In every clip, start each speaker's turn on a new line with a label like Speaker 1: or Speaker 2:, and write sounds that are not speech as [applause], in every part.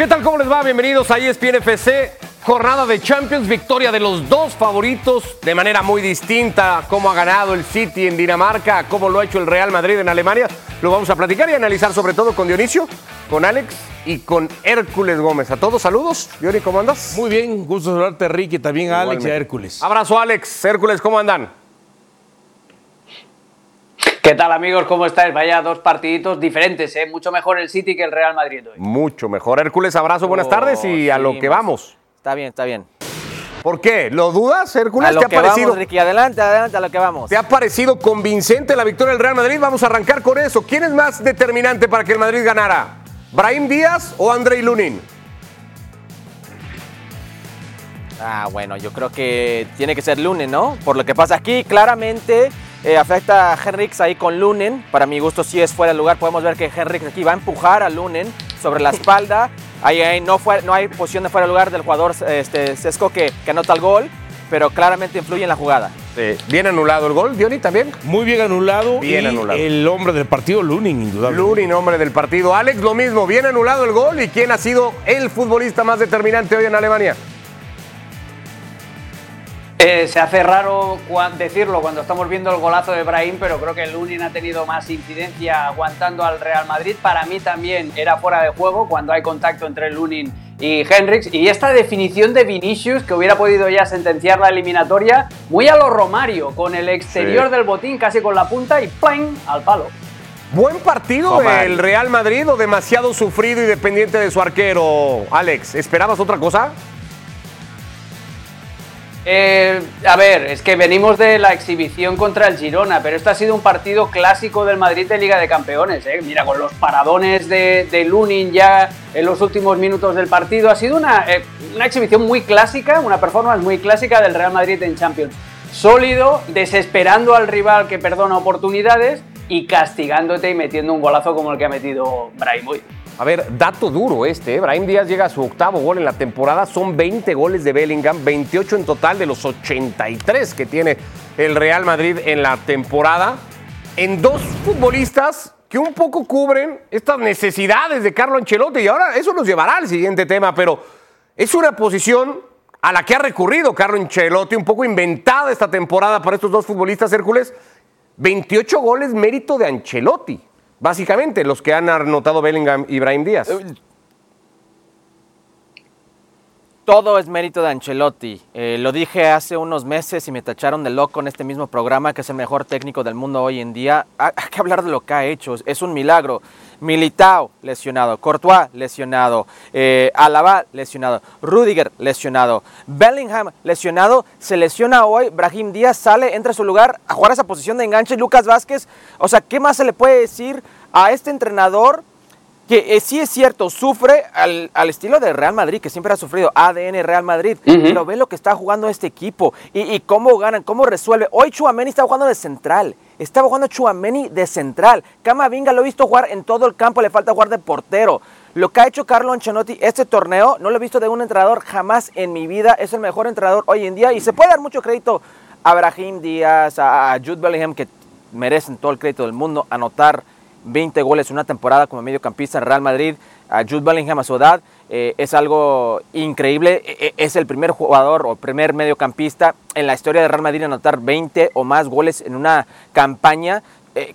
Speaker 1: ¿Qué tal? ¿Cómo les va? Bienvenidos a ESPN FC. Jornada de Champions, victoria de los dos favoritos de manera muy distinta. Cómo ha ganado el City en Dinamarca, cómo lo ha hecho el Real Madrid en Alemania. Lo vamos a platicar y analizar sobre todo con Dionisio, con Alex y con Hércules Gómez. A todos saludos. Diony, ¿cómo andas?
Speaker 2: Muy bien, gusto saludarte, Ricky, también a Alex y a. Hércules.
Speaker 1: Abrazo, Alex. Hércules, ¿cómo andan?
Speaker 3: ¿Qué tal amigos? ¿Cómo estáis? Vaya dos partiditos diferentes, ¿eh? Mucho mejor el City que el Real Madrid hoy.
Speaker 1: Mucho mejor. Hércules, abrazo, buenas
Speaker 4: Oh,
Speaker 1: tardes y a lo que vamos.
Speaker 4: Está bien, está bien.
Speaker 1: ¿Por qué? ¿Lo dudas, Hércules?
Speaker 4: A lo
Speaker 1: ¿Te ha
Speaker 4: que
Speaker 1: parecido?
Speaker 4: vamos, Ricky. Adelante, adelante, a lo que vamos.
Speaker 1: ¿Te ha parecido convincente la victoria del Real Madrid? Vamos a arrancar con eso. ¿Quién es más determinante para que el Madrid ganara? ¿Brahim Díaz o Andrei Lunin?
Speaker 4: Ah, bueno, yo creo que tiene que ser Lunen, ¿no? Por lo que pasa aquí, claramente eh, afecta a Henrix ahí con Lunen. Para mi gusto, sí es fuera de lugar. Podemos ver que Henrix aquí va a empujar a Lunen sobre la espalda. Ahí, ahí no, fue, no hay posición de fuera de lugar del jugador este, Sesco que, que anota el gol, pero claramente influye en la jugada.
Speaker 1: Bien anulado el gol, Diony, también.
Speaker 2: Muy bien anulado.
Speaker 1: Bien
Speaker 2: y
Speaker 1: anulado.
Speaker 2: El hombre del partido, Lunin, indudable.
Speaker 1: Lunin, hombre del partido. Alex, lo mismo. Bien anulado el gol. ¿Y quién ha sido el futbolista más determinante hoy en Alemania?
Speaker 3: Eh, se hace raro decirlo cuando estamos viendo el golazo de Brahim, pero creo que el Lunin ha tenido más incidencia aguantando al Real Madrid. Para mí también era fuera de juego cuando hay contacto entre Lunin y Henrix. Y esta definición de Vinicius, que hubiera podido ya sentenciar la eliminatoria, muy a lo Romario, con el exterior
Speaker 1: Sí.
Speaker 3: del botín casi con la punta y ¡pam! al palo.
Speaker 1: ¿Buen partido del Real Madrid o demasiado sufrido y dependiente de su arquero? Alex, ¿esperabas otra cosa?
Speaker 3: Eh, a ver, es que venimos de la exhibición contra el Girona, pero este ha sido un partido clásico del Madrid de Liga de Campeones. ¿eh? Mira, con los paradones de, Lunin ya en los últimos minutos del partido, ha sido una, eh, una exhibición muy clásica, una performance muy clásica del Real Madrid en Champions. Sólido, desesperando al rival que perdona oportunidades y castigándote y metiendo un golazo como el que ha metido hoy.
Speaker 1: A ver, dato duro este. ¿eh? Brahim Díaz llega a su octavo gol en la temporada. Son 20 goles de Bellingham, 28 en total de los 83 que tiene el Real Madrid en la temporada. En dos futbolistas que un poco cubren estas necesidades de Carlo Ancelotti. Y ahora eso nos llevará al siguiente tema, pero es una posición a la que ha recurrido Carlo Ancelotti, un poco inventada esta temporada para estos dos futbolistas, Hércules. 28 goles mérito de Ancelotti. Básicamente, los que han anotado Bellingham y Brahim Díaz.
Speaker 4: Todo es mérito de Ancelotti. Eh, lo dije hace unos meses y me tacharon de loco en este mismo programa, que es el mejor técnico del mundo hoy en día. Hay hay que hablar de lo que ha hecho. Es un milagro. Militao lesionado, Courtois lesionado, eh, Alaba lesionado, Rudiger lesionado, Bellingham lesionado, se lesiona hoy, Brahim Díaz sale, entra a su lugar a jugar esa posición de enganche, Lucas Vázquez. O sea, ¿qué más se le puede decir a este entrenador? Que eh, sí es cierto, sufre al, al estilo de Real Madrid, que siempre ha sufrido ADN Real Madrid, pero ve lo que está jugando este equipo y, y cómo ganan, cómo resuelve. Hoy Chuameni está jugando de central, estaba jugando Chuameni de central. Camavinga lo he visto jugar en todo el campo, le falta jugar de portero. Lo que ha hecho Carlo Ancelotti este torneo, no lo he visto de un entrenador jamás en mi vida, es el mejor entrenador hoy en día y se puede dar mucho crédito a Brahim Díaz, a, a Jude Bellingham, que merecen todo el crédito del mundo, anotar 20 goles en una temporada como mediocampista en Real Madrid, a Jude Bellingham a su edad, eh, es algo increíble. E- e- Es el primer jugador o primer mediocampista en la historia de Real Madrid en anotar 20 o más goles en una campaña. Eh,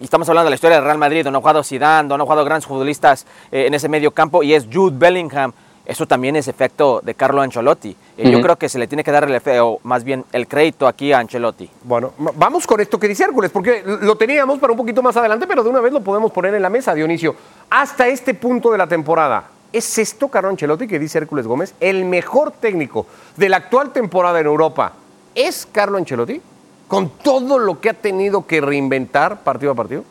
Speaker 4: y estamos hablando de la historia de Real Madrid, donde ha jugado Zidane, donde han jugado grandes futbolistas eh, en ese medio campo, y es Jude Bellingham. Eso también es efecto de Carlo Ancelotti. Eh, Yo creo que se le tiene que dar el efecto, más bien el crédito aquí a Ancelotti.
Speaker 1: Bueno, vamos con esto que dice Hércules, porque lo teníamos para un poquito más adelante, pero de una vez lo podemos poner en la mesa, Dionisio. Hasta este punto de la temporada, ¿es esto Carlo Ancelotti que dice Hércules Gómez? ¿El mejor técnico de la actual temporada en Europa es Carlo Ancelotti? Con todo lo que ha tenido que reinventar partido a partido.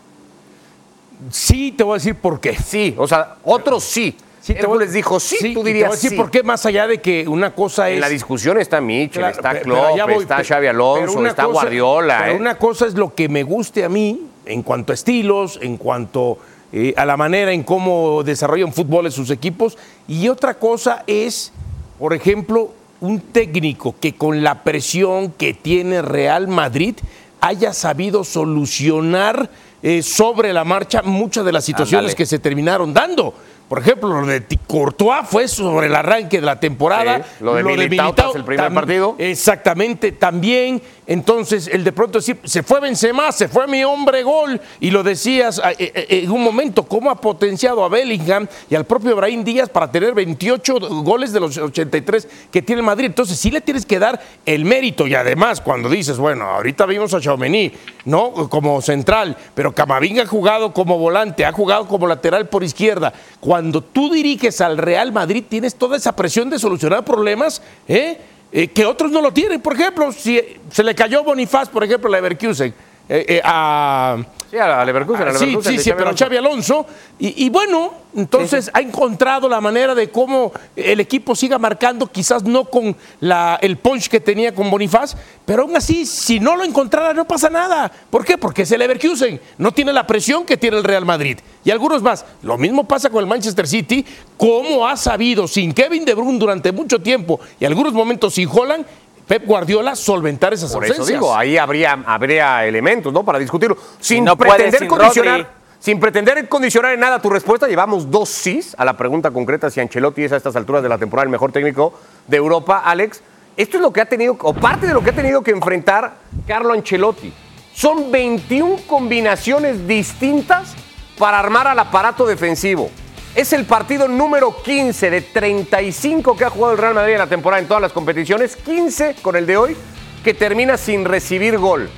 Speaker 2: Sí, te voy a decir por qué.
Speaker 1: Sí, o sea, otros sí.
Speaker 2: Sí, te voy-
Speaker 1: Hércules dijo sí,
Speaker 2: sí,
Speaker 1: tú dirías sí.
Speaker 2: por qué, más allá de que una cosa es.
Speaker 1: En la discusión está Mitchell,
Speaker 2: Claro,
Speaker 1: está Klopp,
Speaker 2: voy,
Speaker 1: está Xavi Alonso, está
Speaker 2: cosa-
Speaker 1: Guardiola.
Speaker 2: Pero
Speaker 1: ¿eh?
Speaker 2: una cosa es lo que me guste a mí en cuanto a estilos, en cuanto eh, a la manera en cómo desarrollan fútbol en sus equipos, y otra cosa es, por ejemplo, un técnico que con la presión que tiene Real Madrid haya sabido solucionar eh, sobre la marcha muchas de las situaciones que se terminaron dando. Por ejemplo, lo de Courtois fue sobre el arranque de la temporada.
Speaker 1: Sí, lo de Militao tras el primer partido.
Speaker 2: Exactamente, también. Entonces, el de pronto decir, se fue Benzema, se fue mi hombre gol. Y lo decías eh, eh, en un momento, cómo ha potenciado a Bellingham y al propio Brahim Díaz para tener 28 goles de los 83 que tiene Madrid. Entonces, sí le tienes que dar el mérito. Y además, cuando dices, bueno, ahorita vimos a Chaumení, ¿no? Como central, pero Camavinga ha jugado como volante, ha jugado como lateral por izquierda. Cuando tú diriges al Real Madrid, tienes toda esa presión de solucionar problemas, ¿eh? Eh, que otros no lo tienen. Por ejemplo, si se le cayó Bonifaz, por ejemplo, a Leverkusen, eh, a
Speaker 1: Sí, a Leverkusen. A
Speaker 2: sí, sí, sí, pero Xavi Alonso. Y, bueno, entonces ha encontrado la manera de cómo el equipo siga marcando, quizás no con la, el punch que tenía con Bonifaz, pero aún así, si no lo encontrara, no pasa nada. ¿Por qué? Porque es el Leverkusen. No tiene la presión que tiene el Real Madrid. Y algunos más. Lo mismo pasa con el Manchester City. Cómo ha sabido, sin Kevin De Bruyne durante mucho tiempo y algunos momentos sin Holland, Pep Guardiola solventar esas
Speaker 1: Por
Speaker 2: ausencias.
Speaker 1: eso digo, ahí habría, habría elementos, ¿no? Para discutirlo. Sin pretender condicionar. Sin pretender condicionar en nada tu respuesta, llevamos dos sís a la pregunta concreta si Ancelotti es a estas alturas de la temporada el mejor técnico de Europa. Alex, esto es lo que ha tenido, o parte de lo que ha tenido que enfrentar Carlo Ancelotti. Son 21 combinaciones distintas para armar al aparato defensivo. Es el partido número 15 de 35 que ha jugado el Real Madrid en la temporada en todas las competiciones, 15 con el de hoy, que termina sin recibir gol,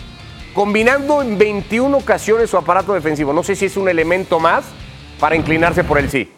Speaker 1: combinando en 21 ocasiones su aparato defensivo. No sé si es un elemento más para inclinarse por el sí.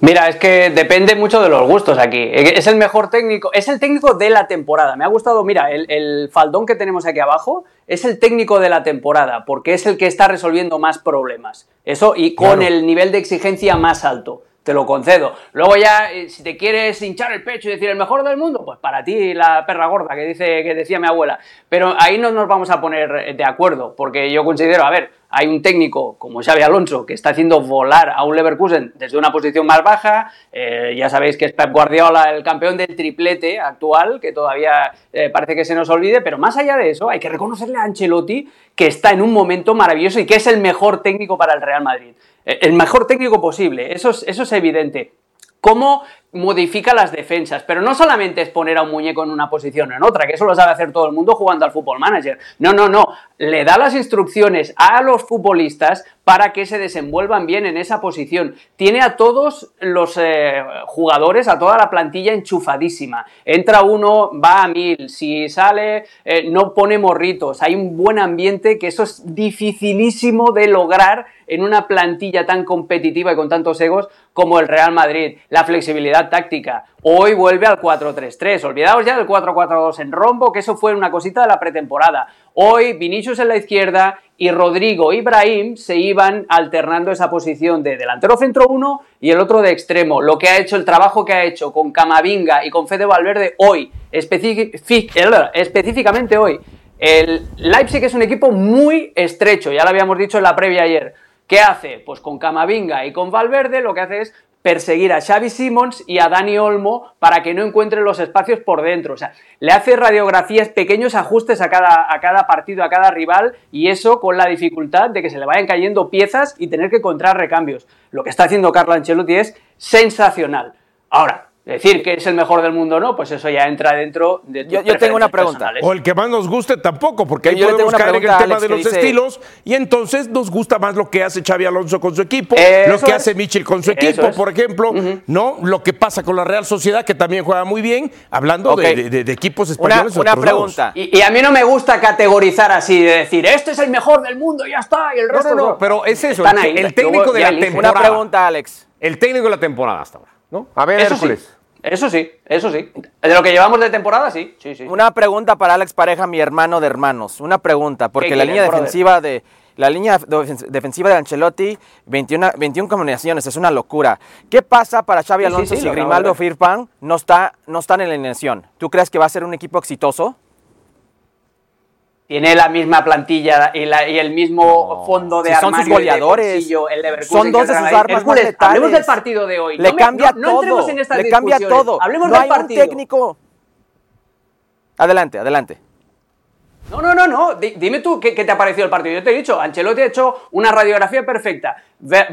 Speaker 3: Mira, es que depende mucho de los gustos aquí. Es el mejor técnico, es el técnico de la temporada. Me ha gustado, mira, el, faldón que tenemos aquí abajo es el técnico de la temporada, porque es el que está resolviendo más problemas. Eso y con el nivel de exigencia más alto te lo concedo. Luego ya, eh, si te quieres hinchar el pecho y decir el mejor del mundo, pues para ti la perra gorda que, dice, que decía mi abuela. Pero ahí no nos vamos a poner de acuerdo, porque yo considero, a ver, hay un técnico como Xavi Alonso que está haciendo volar a un Leverkusen desde una posición más baja. Eh, ya sabéis que es Pep Guardiola el campeón del triplete actual, que todavía eh, parece que se nos olvide, pero más allá de eso, hay que reconocerle a Ancelotti que está en un momento maravilloso y que es el mejor técnico para el Real Madrid. Eh, el mejor técnico posible, eso es, eso es evidente. ¿Cómo modifica las defensas? Pero no solamente es poner a un muñeco en una posición o en otra, que eso lo sabe hacer todo el mundo jugando al fútbol manager. No, no, no. Le da las instrucciones a los futbolistas para que se desenvuelvan bien en esa posición. Tiene a todos los eh, jugadores, a toda la plantilla enchufadísima. Entra uno, va a mil. Si sale, eh, no pone morritos. Hay un buen ambiente que eso es dificilísimo de lograr en una plantilla tan competitiva y con tantos egos como el Real Madrid. La flexibilidad táctica. Hoy vuelve al 4-3-3. Olvidaos ya del 4-4-2 en rombo, que eso fue una cosita de la pretemporada. Hoy Vinicius en la izquierda y Rodrigo Ibrahim se iban alternando esa posición de delantero centro uno y el otro de extremo. Lo que ha hecho, el trabajo que ha hecho con Camavinga y con Fede Valverde hoy, específicamente hoy. El Leipzig es un equipo muy estrecho, ya lo habíamos dicho en la previa ayer. ¿Qué hace? Pues con Camavinga y con Valverde lo que hace es perseguir a Xavi Simons y a Dani Olmo para que no encuentren los espacios por dentro. O sea, le hace radiografías, pequeños ajustes a cada, a cada partido, a cada rival, y eso con la dificultad de que se le vayan cayendo piezas y tener que encontrar recambios. Lo que está haciendo Carlo Ancelotti es sensacional. Ahora, Decir que es el mejor del mundo no, pues eso ya entra dentro de
Speaker 4: Yo, yo tengo una pregunta.
Speaker 2: O el que más nos guste tampoco, porque ahí yo podemos caer en el tema de los estilos y entonces nos gusta más lo que hace Xavi Alonso con su equipo, lo que hace Michel con su equipo, por ejemplo, ¿no? Lo que pasa con la Real Sociedad, que también juega muy bien, hablando de, equipos españoles.
Speaker 4: Una, pregunta.
Speaker 3: Y, a mí no me gusta categorizar así, de decir, este es el mejor del mundo, ya está, y el resto no.
Speaker 1: No, pero es eso, el, técnico de la temporada.
Speaker 4: Una pregunta, Alex.
Speaker 1: El técnico de la temporada hasta ahora. ¿No? A ver,
Speaker 3: eso Sí. Eso sí, eso sí. De lo que llevamos de temporada, sí. sí, sí.
Speaker 4: Una pregunta para Alex Pareja, mi hermano de hermanos. Una pregunta, porque la línea defensiva de la línea defensiva de Ancelotti, 21, 21 combinaciones, es una locura. ¿Qué pasa para Xavi Alonso si Grimaldo Firpan no está, no están en la alineación? ¿Tú crees que va a ser un equipo exitoso?
Speaker 3: Tiene la misma plantilla y, el mismo fondo de
Speaker 4: si son sus goleadores. son dos de sus armas más.
Speaker 3: Hablemos del partido de hoy.
Speaker 4: Le cambia todo. le cambia todo.
Speaker 3: Hablemos
Speaker 4: no
Speaker 3: del partido.
Speaker 4: técnico. Adelante, adelante.
Speaker 3: No, no, no, no. dime tú ¿qué, te ha parecido el partido. Yo te he dicho, Ancelotti ha hecho una radiografía perfecta.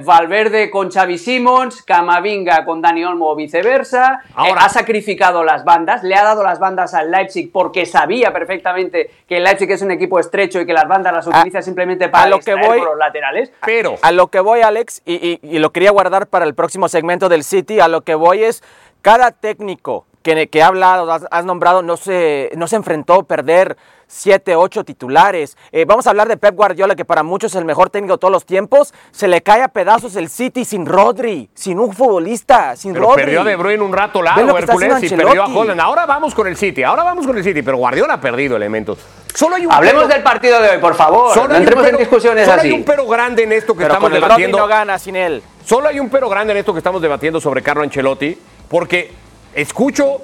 Speaker 3: Valverde con Xavi Simons, Camavinga con Dani Olmo o viceversa. Ahora, ha sacrificado las bandas, le ha dado las bandas al Leipzig porque sabía perfectamente que el Leipzig es un equipo estrecho y que las bandas las utiliza simplemente para lo que voy, los laterales.
Speaker 4: Pero a lo que voy, Alex, y, y lo quería guardar para el próximo segmento del City, a lo que voy es cada técnico que, que ha hablado, has, nombrado, no se, no se enfrentó a perder siete, ocho titulares. Eh, vamos a hablar de Pep Guardiola, que para muchos es el mejor técnico de todos los tiempos. Se le cae a pedazos el City sin Rodri, sin un futbolista, sin
Speaker 1: pero
Speaker 4: Rodri.
Speaker 1: Perdió De Bruyne un rato largo, Hércules, y perdió a Holland. Ahora vamos con el City, ahora vamos con el City, pero Guardiola ha perdido elementos.
Speaker 3: Solo hay un Hablemos del partido de hoy, por favor. Solo no entremos en discusiones
Speaker 1: solo
Speaker 3: así.
Speaker 1: hay un pero grande en esto que estamos debatiendo.
Speaker 4: no gana sin él.
Speaker 1: Solo hay un pero grande en esto que estamos debatiendo sobre Carlo Ancelotti, porque escucho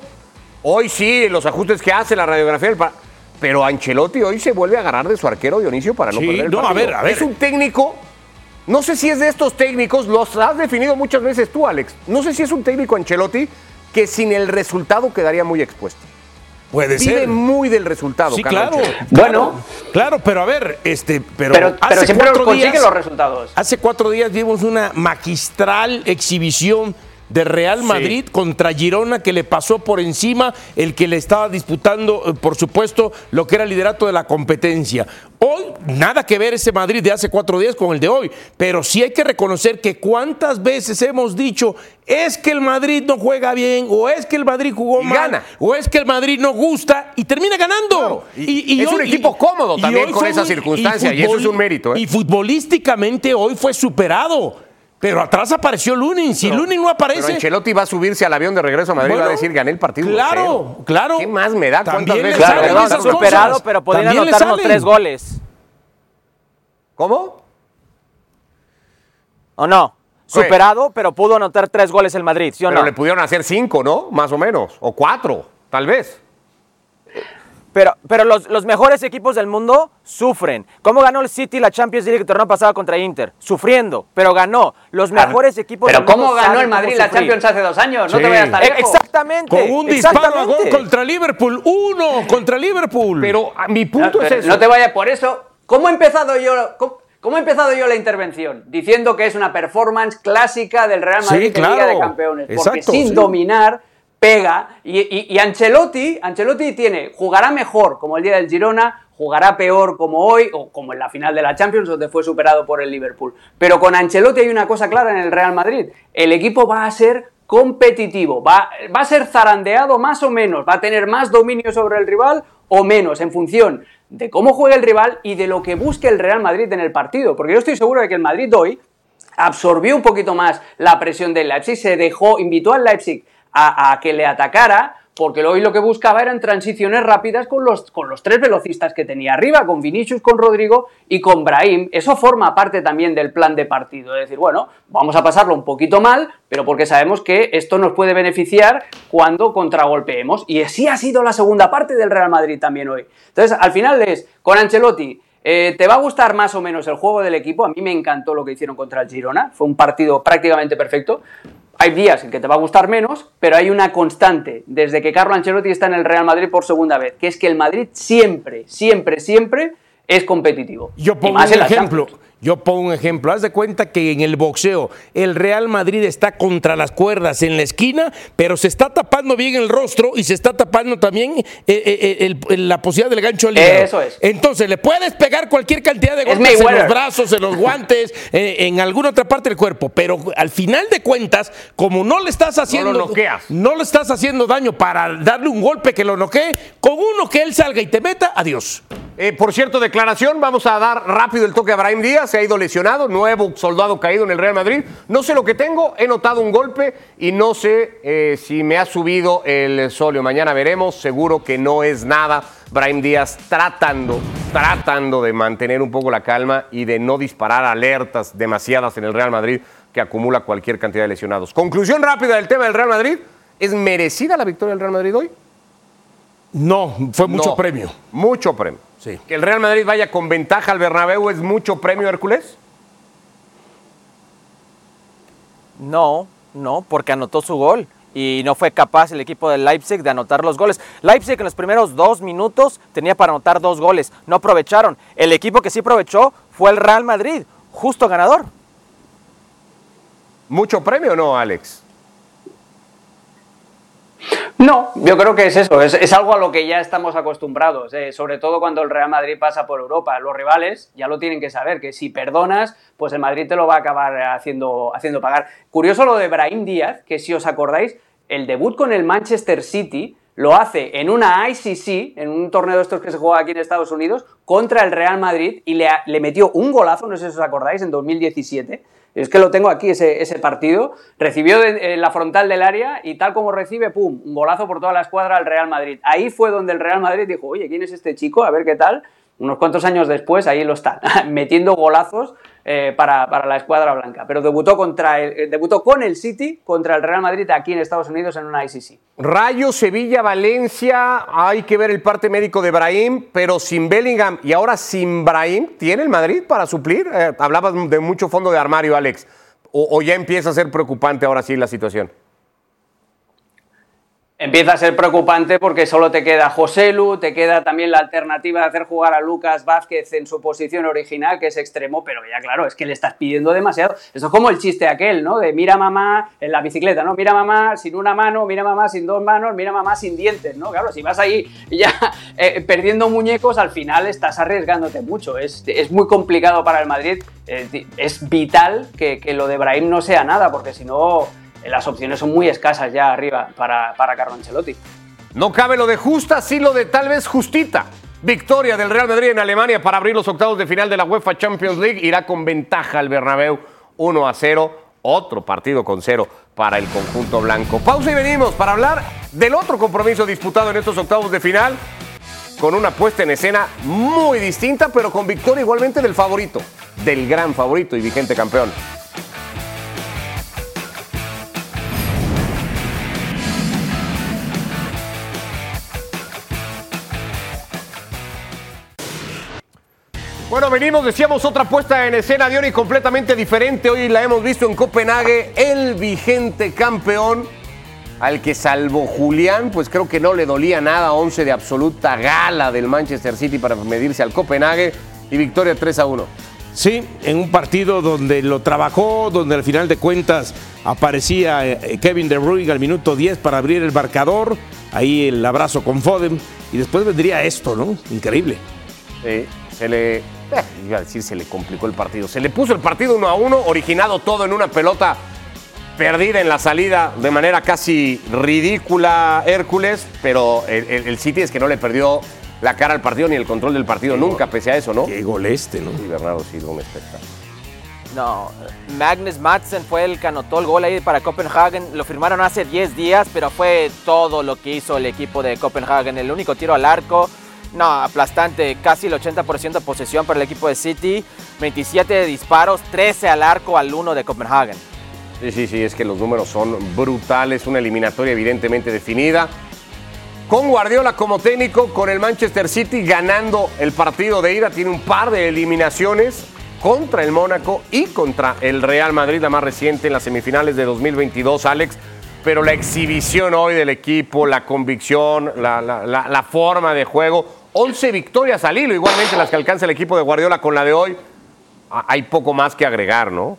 Speaker 1: hoy sí los ajustes que hace la radiografía del pero Ancelotti hoy se vuelve a agarrar de su arquero Dionisio para no perder el no, A ver, a ver. Es un técnico, no sé si es de estos técnicos, los has definido muchas veces tú, Alex. No sé si es un técnico Ancelotti que sin el resultado quedaría muy expuesto.
Speaker 2: Puede
Speaker 1: Vive muy del resultado.
Speaker 2: Sí, claro,
Speaker 3: Bueno,
Speaker 2: claro, pero a ver, este, pero,
Speaker 3: pero, siempre consigue los resultados.
Speaker 2: Hace cuatro días vimos una magistral exhibición de Real Madrid contra Girona que le pasó por encima el que le estaba disputando, eh, por supuesto, lo que era el liderato de la competencia. Hoy, nada que ver ese Madrid de hace cuatro días con el de hoy, pero sí hay que reconocer que cuántas veces hemos dicho es que el Madrid no juega bien, o es que el Madrid jugó mal, o es que el Madrid no gusta y termina ganando.
Speaker 1: Y, es un equipo cómodo también con esa circunstancia, y, eso es un mérito. ¿eh?
Speaker 2: Y futbolísticamente hoy fue superado. Pero atrás apareció Lunin. Si Lunin no aparece. Pero
Speaker 1: Ancelotti va a subirse al avión de regreso a Madrid y va a decir gané el partido.
Speaker 2: Claro, claro.
Speaker 1: ¿Qué más me da? ¿Cuántas veces?
Speaker 4: Claro, superado, pero podrían anotarnos tres goles.
Speaker 1: ¿Cómo?
Speaker 4: ¿O no? Superado, pero pudo anotar tres goles el Madrid, ¿sí o
Speaker 1: pero le pudieron hacer cinco, ¿no? Más o menos. O cuatro, tal vez.
Speaker 4: Pero, pero los, mejores equipos del mundo sufren. ¿Cómo ganó el City la Champions League el torneo pasado contra Inter? Sufriendo, pero ganó. Los mejores equipos
Speaker 3: del mundo. Pero ¿cómo ganó el Madrid la Champions hace dos años? No te vayas a lejos.
Speaker 4: Exactamente.
Speaker 2: Con un disparo a gol contra Liverpool. Uno contra Liverpool.
Speaker 1: Pero mi punto es eso.
Speaker 3: No te vayas por eso. ¿Cómo he empezado yo? Cómo, he empezado yo la intervención? Diciendo que es una performance clásica del Real Madrid en Liga de Campeones. Porque sin dominar pega. Y, Ancelotti, Ancelotti tiene, jugará mejor como el día del Girona, jugará peor como hoy, o como en la final de la Champions, donde fue superado por el Liverpool. Pero con Ancelotti hay una cosa clara en el Real Madrid. El equipo va a ser competitivo, va, va a ser zarandeado más o menos, va a tener más dominio sobre el rival o menos, en función de cómo juega el rival y de lo que busque el Real Madrid en el partido. Porque yo estoy seguro de que el Madrid hoy absorbió un poquito más la presión del Leipzig, se dejó, invitó al Leipzig a, que le atacara, porque hoy lo que buscaba eran transiciones rápidas con los, con los tres velocistas que tenía arriba, con Vinicius, con Rodrigo y con Brahim. Eso forma parte también del plan de partido, es decir, bueno, vamos a pasarlo un poquito mal, pero porque sabemos que esto nos puede beneficiar cuando contragolpeemos. Y así ha sido la segunda parte del Real Madrid también hoy. Entonces, al final es, con Ancelotti, eh, ¿Te va a gustar más o menos el juego del equipo? A mí me encantó lo que hicieron contra el Girona. Fue un partido prácticamente perfecto hay días en que te va a gustar menos, pero hay una constante desde que Carlo Ancelotti está en el Real Madrid por segunda vez, que es que el Madrid siempre, siempre, siempre es competitivo.
Speaker 2: Yo pongo un ejemplo. Yo pongo un ejemplo. Haz de cuenta que en el boxeo el Real Madrid está contra las cuerdas en la esquina, pero se está tapando bien el rostro y se está tapando también eh, eh, eh, la posibilidad del gancho al
Speaker 3: Eso es.
Speaker 2: Entonces le puedes pegar cualquier cantidad de golpes en los brazos, en los guantes, [laughs] en alguna otra parte del cuerpo, pero al final de cuentas, como no le estás haciendo,
Speaker 1: no, lo
Speaker 2: no le estás haciendo daño para darle un golpe que lo noquee, con uno que él salga y te meta, adiós.
Speaker 1: Por cierto, declaración, vamos a dar rápido el toque a Brahim Díaz se ha ido lesionado, nuevo soldado caído en el Real Madrid. No sé lo que tengo, he notado un golpe y no sé eh, si me ha subido el solio. Mañana veremos, seguro que no es nada. Brahim Díaz tratando, tratando de mantener un poco la calma y de no disparar alertas demasiadas en el Real Madrid que acumula cualquier cantidad de lesionados. Conclusión rápida del tema del Real Madrid. ¿Es merecida la victoria del Real Madrid hoy?
Speaker 2: No, fue mucho premio.
Speaker 1: Mucho premio. Que el Real Madrid vaya con ventaja al Bernabéu es mucho premio, Hércules.
Speaker 4: No, no, porque anotó su gol. y no fue capaz el equipo del Leipzig de anotar los goles. Leipzig en los primeros dos minutos tenía para anotar dos goles, no aprovecharon. El equipo que sí aprovechó fue el Real Madrid, justo ganador.
Speaker 1: ¿Mucho premio o no, Alex?
Speaker 3: No, yo creo que es eso, es, algo a lo que ya estamos acostumbrados, eh, sobre todo cuando el Real Madrid pasa por Europa. Los rivales ya lo tienen que saber, que si perdonas, pues el Madrid te lo va a acabar haciendo, haciendo pagar. Curioso lo de Brahim Díaz, que si os acordáis, el debut con el Manchester City lo hace en una ICC, en un torneo de estos que se juega aquí en Estados Unidos, contra el Real Madrid y le, le metió un golazo, no sé si os acordáis, en 2017 es que lo tengo aquí, ese, partido. Recibió en la frontal del área y tal como recibe, ¡pum! Un golazo por toda la escuadra al Real Madrid. Ahí fue donde el Real Madrid dijo, oye, ¿quién es este chico? A ver qué tal unos cuantos años después, ahí lo está, [laughs] metiendo golazos eh, para, la escuadra blanca. Pero debutó, contra eh, debutó con el City contra el Real Madrid aquí en Estados Unidos en una ICC.
Speaker 1: Rayo, Sevilla, Valencia, hay que ver el parte médico de Brahim, pero sin Bellingham y ahora sin Brahim, ¿tiene el Madrid para suplir? Eh, hablabas de mucho fondo de armario, Alex. o ya empieza a ser preocupante ahora sí la situación?
Speaker 3: Empieza a ser preocupante porque solo te queda Joselu, te queda también la alternativa de hacer jugar a Lucas Vázquez en su posición original, que es extremo, pero ya claro, es que le estás pidiendo demasiado. Eso es como el chiste aquel, ¿no? De mira mamá en la bicicleta, ¿no? Mira mamá sin una mano, mira mamá sin dos manos, mira mamá sin dientes, ¿no? Claro, si vas ahí ya [laughs] eh, perdiendo muñecos, al final estás arriesgándote mucho. Es, es muy complicado para el Madrid. es vital que, que lo de Brahim no sea nada, porque si no las opciones son muy escasas ya arriba para, para Carlo Ancelotti.
Speaker 1: No cabe lo de justa, sí lo de tal vez justita. Victoria del Real Madrid en Alemania para abrir los octavos de final de la UEFA Champions League. Irá con ventaja al Bernabéu 1 a 0. Otro partido con cero para el conjunto blanco. Pausa y venimos para hablar del otro compromiso disputado en estos octavos de final. Con una puesta en escena muy distinta, pero con victoria igualmente del favorito, del gran favorito y vigente campeón. Bueno, venimos, decíamos otra puesta en escena de hoy completamente diferente. Hoy la hemos visto en Copenhague, el vigente campeón, al que salvo Julián, pues creo que no le dolía nada, 11 de absoluta gala del Manchester City para medirse al Copenhague y victoria 3 a 1.
Speaker 2: Sí, en un partido donde lo trabajó, donde al final de cuentas aparecía eh, Kevin De Bruyne al minuto 10 para abrir el marcador, ahí el abrazo con Foden y después vendría esto, ¿no? Increíble.
Speaker 1: Sí, se le eh, iba a decir, se le complicó el partido. Se le puso el partido uno a uno, originado todo en una pelota perdida en la salida de manera casi ridícula Hércules, pero el, City es que no le perdió la cara al partido ni el control del partido nunca, pese a eso, ¿no?
Speaker 2: Qué gol este, ¿no?
Speaker 1: Sí, Bernardo Silva, un espectáculo.
Speaker 4: No, Magnus Madsen fue el que anotó el gol ahí para Copenhagen. Lo firmaron hace 10 días, pero fue todo lo que hizo el equipo de Copenhagen. El único tiro al arco, no, aplastante, casi el 80% de posesión para el equipo de City, 27 disparos, 13 al arco al 1 de Copenhagen.
Speaker 1: Sí, sí, sí, es que los números son brutales, una eliminatoria evidentemente definida. Con Guardiola como técnico, con el Manchester City ganando el partido de ida, tiene un par de eliminaciones contra el Mónaco y contra el Real Madrid, la más reciente en las semifinales de 2022, Alex. Pero la exhibición hoy del equipo, la convicción, la, la forma de juego, 11 victorias al hilo, igualmente las que alcanza el equipo de Guardiola con la de hoy. Hay poco más que agregar, ¿no?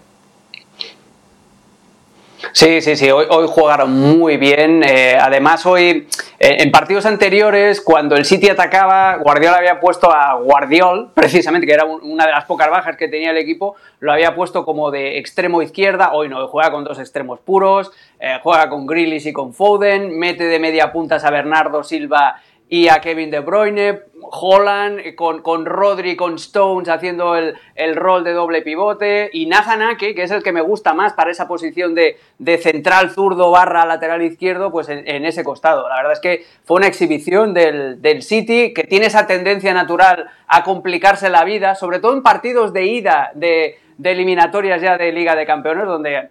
Speaker 3: Sí, sí, sí, hoy, hoy jugaron muy bien. Eh, además, hoy, eh, en partidos anteriores, cuando el City atacaba, Guardiola había puesto a Guardiol, [laughs] precisamente, que era una de las pocas bajas que tenía el equipo, lo había puesto como de extremo izquierda. Hoy no, juega con dos extremos puros, eh, juega con Grealish y con Foden, mete de media puntas a Bernardo Silva y a Kevin De Bruyne, Holland eh, con, con Rodri, con Stones haciendo el, rol de doble pivote y Nathan Ake, que es el que me gusta más para esa posición de, central zurdo barra lateral izquierdo, pues en, ese costado. La verdad es que fue una exhibición del, City que tiene esa tendencia natural a complicarse la vida, sobre todo en partidos de ida de, de eliminatorias ya de Liga de Campeones, donde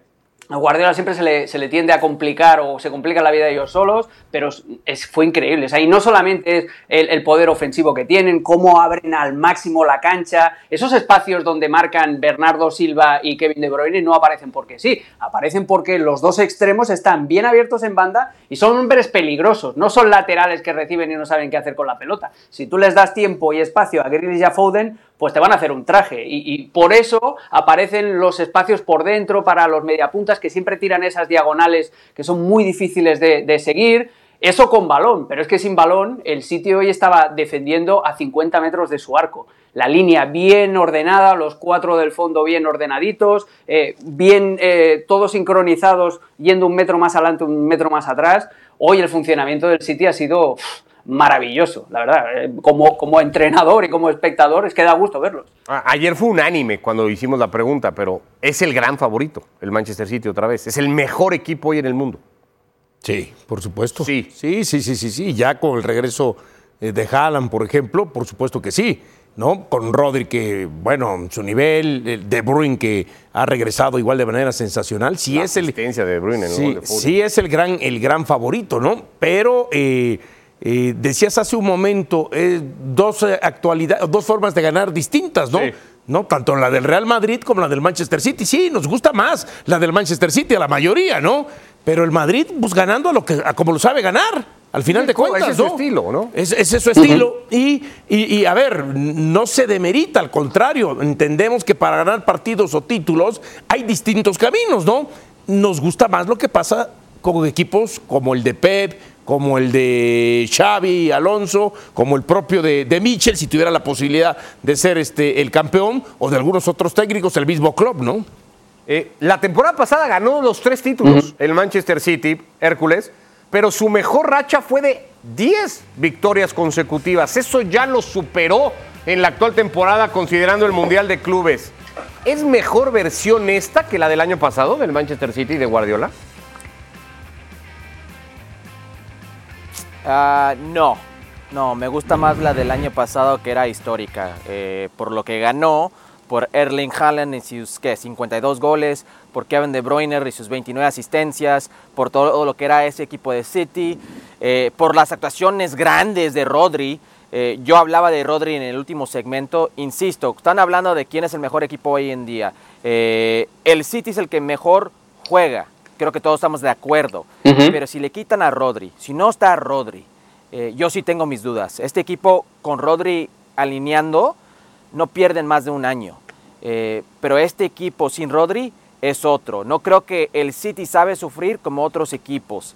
Speaker 3: a Guardiola siempre se le, tiende a complicar o se complica la vida ellos solos, pero es, fue increíble. O no solamente es el, el, poder ofensivo que tienen, cómo abren al máximo la cancha, esos espacios donde marcan Bernardo Silva y Kevin De Bruyne no aparecen porque sí, aparecen porque los dos extremos están bien abiertos en banda y son hombres peligrosos, no son laterales que reciben y no saben qué hacer con la pelota. Si tú les das tiempo y espacio a Grealish y a Foden, pues te van a hacer un traje. Y, por eso aparecen los espacios por dentro para los mediapuntas que siempre tiran esas diagonales que son muy difíciles de, seguir. Eso con balón, pero es que sin balón el sitio hoy estaba defendiendo a 50 metros de su arco. La línea bien ordenada, los cuatro del fondo bien ordenaditos, eh, bien eh, todos sincronizados, yendo un metro más adelante, un metro más atrás. Hoy el funcionamiento del City ha sido maravilloso, la verdad. Eh, Como, como entrenador y como espectador, es que da gusto verlos.
Speaker 1: Ayer fue unánime cuando hicimos la pregunta, pero es el gran favorito, el Manchester City otra vez. Es el mejor equipo hoy en el mundo.
Speaker 2: Sí, por supuesto.
Speaker 1: Sí.
Speaker 2: Sí, sí, sí, sí, sí. Ya con el regreso eh, de Haaland, por ejemplo, por supuesto que sí. ¿no? Con Rodri, que, bueno, su nivel, De Bruyne, que ha regresado igual de manera sensacional. Sí
Speaker 1: La
Speaker 2: es el.
Speaker 1: de De Bruyne en el
Speaker 2: Sí, sí es el gran, el gran favorito, ¿no? Pero eh, eh, decías hace un momento, eh, dos, eh, actualidad- dos formas de ganar distintas, ¿no?
Speaker 1: Sí.
Speaker 2: ¿no? Tanto la del Real Madrid como la del Manchester City. Sí, nos gusta más la del Manchester City a la mayoría, ¿no? Pero el Madrid, pues ganando a lo que, a como lo sabe ganar, al final
Speaker 1: Sí,
Speaker 2: de cuentas,
Speaker 1: ese es su
Speaker 2: ¿no?
Speaker 1: estilo, ¿no?
Speaker 2: Es- Ese es su estilo. y, y- y, a ver, no se demerita, al contrario, entendemos que para ganar partidos o títulos hay distintos caminos, ¿no? Nos gusta más lo que pasa con equipos como el de Pep, como el de Xavi, Alonso, como el propio de, de Mitchell, si tuviera la posibilidad de ser este, el campeón, o de algunos otros técnicos, el mismo club, ¿no?
Speaker 1: Eh, la temporada pasada ganó los tres títulos, el Manchester City, Hércules, pero su mejor racha fue de 10 victorias consecutivas. Eso ya lo superó en la actual temporada considerando el Mundial de Clubes. ¿Es mejor versión esta que la del año pasado del Manchester City de Guardiola?
Speaker 4: Ah, no, no, me gusta más la del año pasado que era histórica, eh, por lo que ganó, por Erling Haaland y sus ¿qué? 52 goles, por Kevin De Bruyne y sus 29 asistencias, por todo lo que era ese equipo de City, eh, por las actuaciones grandes de Rodri. Eh, yo hablaba de Rodri en el último segmento, insisto, están hablando de quién es el mejor equipo hoy en día. Eh, el City es el que mejor juega, creo que todos estamos de acuerdo. Pero si le quitan a Rodri, si no está Rodri, eh, yo sí tengo mis dudas. Este equipo con Rodri alineando no pierden más de un año. Eh, pero este equipo sin Rodri es otro. No creo que el City sabe sufrir como otros equipos.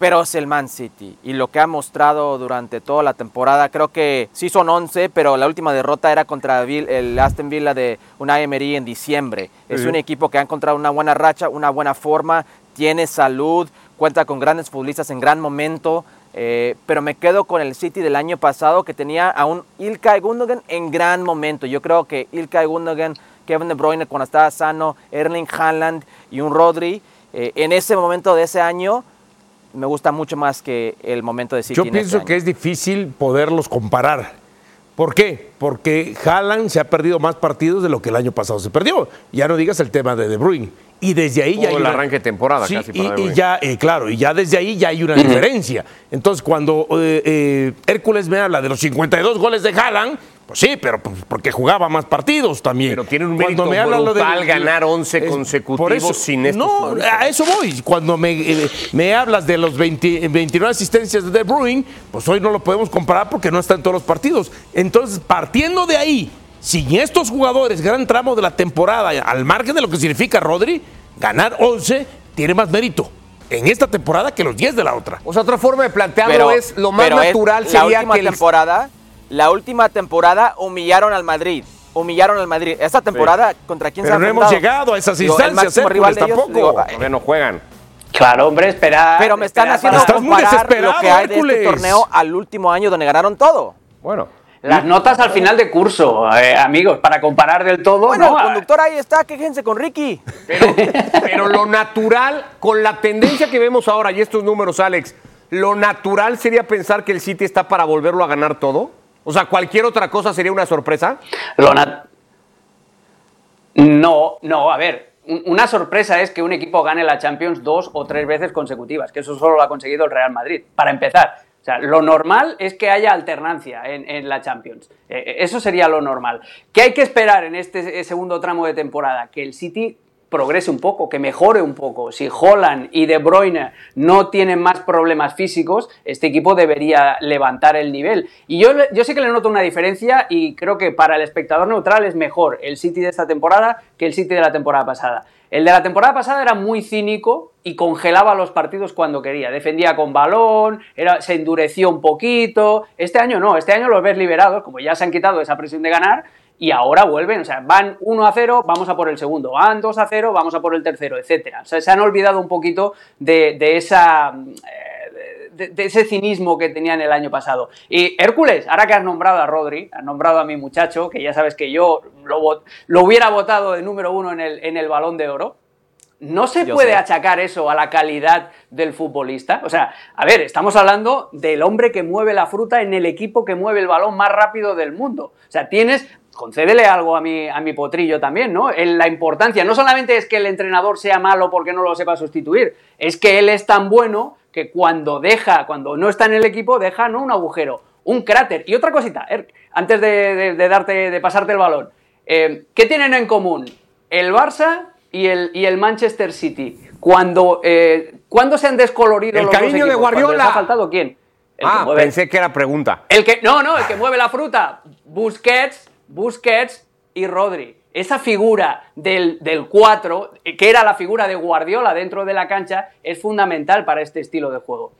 Speaker 4: Pero es el Man City. Y lo que ha mostrado durante toda la temporada, creo que sí son 11, pero la última derrota era contra el Aston Villa de Unai Emery en diciembre. Es un equipo que ha encontrado una buena racha, una buena forma, tiene salud, cuenta con grandes futbolistas en gran momento. eh, pero me quedo con el City del año pasado que tenía a un Ilkay Gundogan en gran momento. Yo creo que Ilkay Gundogan, Kevin De Bruyne cuando estaba sano, Erling Haaland y un Rodri, eh, en ese momento de ese año me gusta mucho más que el momento de City.
Speaker 2: Yo
Speaker 4: en
Speaker 2: pienso
Speaker 4: este
Speaker 2: que es difícil poderlos comparar. ¿Por qué? Porque Haaland se ha perdido más partidos de lo que el año pasado se perdió. Ya no digas el tema de De Bruyne. Y desde ahí ya hay
Speaker 1: el
Speaker 2: una-
Speaker 1: arranque de temporada
Speaker 2: Sí,
Speaker 1: casi
Speaker 2: y,
Speaker 1: para De
Speaker 2: y ya, eh, claro, y ya desde ahí ya hay una diferencia. Entonces, cuando eh, eh, Hércules me habla de los 52 goles de Haaland, pues sí, pero pues, porque jugaba más partidos también.
Speaker 1: Pero tiene un
Speaker 2: Cuando
Speaker 1: mérito
Speaker 2: me habla lo de-
Speaker 1: brutal ganar 11
Speaker 2: es-
Speaker 1: consecutivos
Speaker 2: por eso-
Speaker 1: sin estos
Speaker 2: No, a eso voy. Cuando me, eh, me hablas de los 20 29 asistencias de De Bruyne, pues hoy no lo podemos comparar porque no está en todos los partidos. Entonces, partiendo de ahí, sin estos jugadores, gran tramo de la temporada, al margen de lo que significa Rodri, ganar 11 tiene más mérito en esta temporada que los 10 de la otra.
Speaker 1: O sea, otra forma de plantearlo es lo más natural
Speaker 4: la
Speaker 1: sería
Speaker 4: última
Speaker 1: que
Speaker 4: temporada, la última temporada humillaron al Madrid. Humillaron al Madrid. Esta temporada, ¿contra quién
Speaker 2: Pero
Speaker 4: se
Speaker 2: no
Speaker 4: ha
Speaker 2: hemos llegado a esas
Speaker 4: Digo, el
Speaker 2: instancias,
Speaker 4: máximo
Speaker 2: Hércules,
Speaker 4: rival de ellos,
Speaker 2: tampoco.
Speaker 4: digo,
Speaker 1: todavía no juegan.
Speaker 3: Claro, hombre, espera.
Speaker 4: pero me están
Speaker 3: espera
Speaker 4: haciendo
Speaker 3: para-
Speaker 2: Estás muy
Speaker 4: comparar lo que hay de
Speaker 2: Hércules.
Speaker 4: este torneo al último año donde ganaron todo.
Speaker 1: Bueno,
Speaker 3: Las notas al final de curso, eh, amigos, para comparar del todo.
Speaker 4: Bueno,
Speaker 3: ¿no?
Speaker 4: el conductor ahí está, quéjense con Ricky.
Speaker 1: pero, pero lo natural, con la tendencia que vemos ahora y estos números, Alex, lo natural sería pensar que el City está para volverlo a ganar todo. O sea, cualquier otra cosa sería una sorpresa.
Speaker 3: Lo nat- No, no, a ver. una sorpresa es que un equipo gane la Champions dos o tres veces consecutivas, que eso solo lo ha conseguido el Real Madrid, para empezar. O sea, lo normal es que haya alternancia en, la Champions. Eh, eh, eso sería lo normal. ¿Qué hay que esperar en este segundo tramo de temporada? Que el City progrese un poco, que mejore un poco. Si Holland y De Bruyne no tienen más problemas físicos, este equipo debería levantar el nivel. Y yo, yo sé que le noto una diferencia y creo que para el espectador neutral es mejor el City de esta temporada que el City de la temporada pasada. El de la temporada pasada era muy cínico y congelaba los partidos cuando quería. Defendía con balón, era, se endureció un poquito. Este año no, este año los ves liberados, como ya se han quitado esa presión de ganar, y ahora vuelven, o sea, van 1 a 0, vamos a por el segundo, van 2 a 0, vamos a por el tercero, etcétera. O sea, se han olvidado un poquito de, esa... Eh, de, ese cinismo que tenían el año pasado. Y Hércules, ahora que has nombrado a Rodri, has nombrado a mi muchacho, que ya sabes que yo lo, lo hubiera votado de número uno en el, en el balón de oro, no se puede achacar eso a la calidad del futbolista. O sea, a ver, estamos hablando del hombre que mueve la fruta en el equipo que mueve el balón más rápido del mundo. O sea, tienes concédele algo a mi, a mi potrillo también, ¿no? En la importancia, no solamente es que el entrenador sea malo porque no lo sepa sustituir, es que él es tan bueno que cuando deja, cuando no está en el equipo, deja no un agujero, un cráter. Y otra cosita, er, antes de, darte, de pasarte el balón, eh, ¿qué tienen en común el Barça y el, y el Manchester City? Cuando, eh, se han descolorido
Speaker 1: el
Speaker 3: los
Speaker 1: cariño de Guardiola.
Speaker 3: ¿Les ha faltado quién?
Speaker 1: ah, pensé que era pregunta.
Speaker 3: El que, no, no, el que mueve la fruta. Busquets, Busquets y Rodri. Esa figura del, 4, que era la figura de Guardiola dentro de la cancha, es fundamental para este estilo de juego.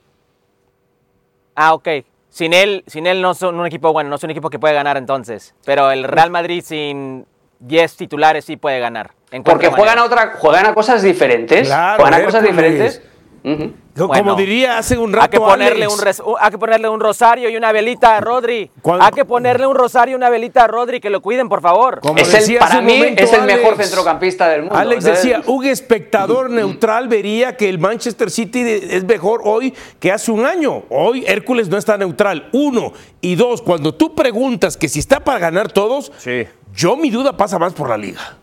Speaker 4: Ah, ok. Sin él, sin él no son un equipo bueno, no son un equipo que puede ganar entonces. Pero el Real Madrid sin 10 titulares sí puede ganar.
Speaker 3: Porque juegan a, otra, juegan a cosas diferentes. juegan a cosas diferentes.
Speaker 2: Como diría hace un rato.
Speaker 4: Hay que, ponerle un hay que ponerle un rosario y una velita a Rodri. Hay que ponerle un rosario y una velita a Rodri, que lo cuiden, por favor.
Speaker 3: es el, para mí es el mejor centrocampista del mundo.
Speaker 2: Alex decía: un espectador neutral vería que el Manchester City es mejor hoy que hace un año. Hoy Hércules no está neutral. Uno. Y dos, cuando tú preguntas que si está para ganar todos, yo mi duda pasa más por la liga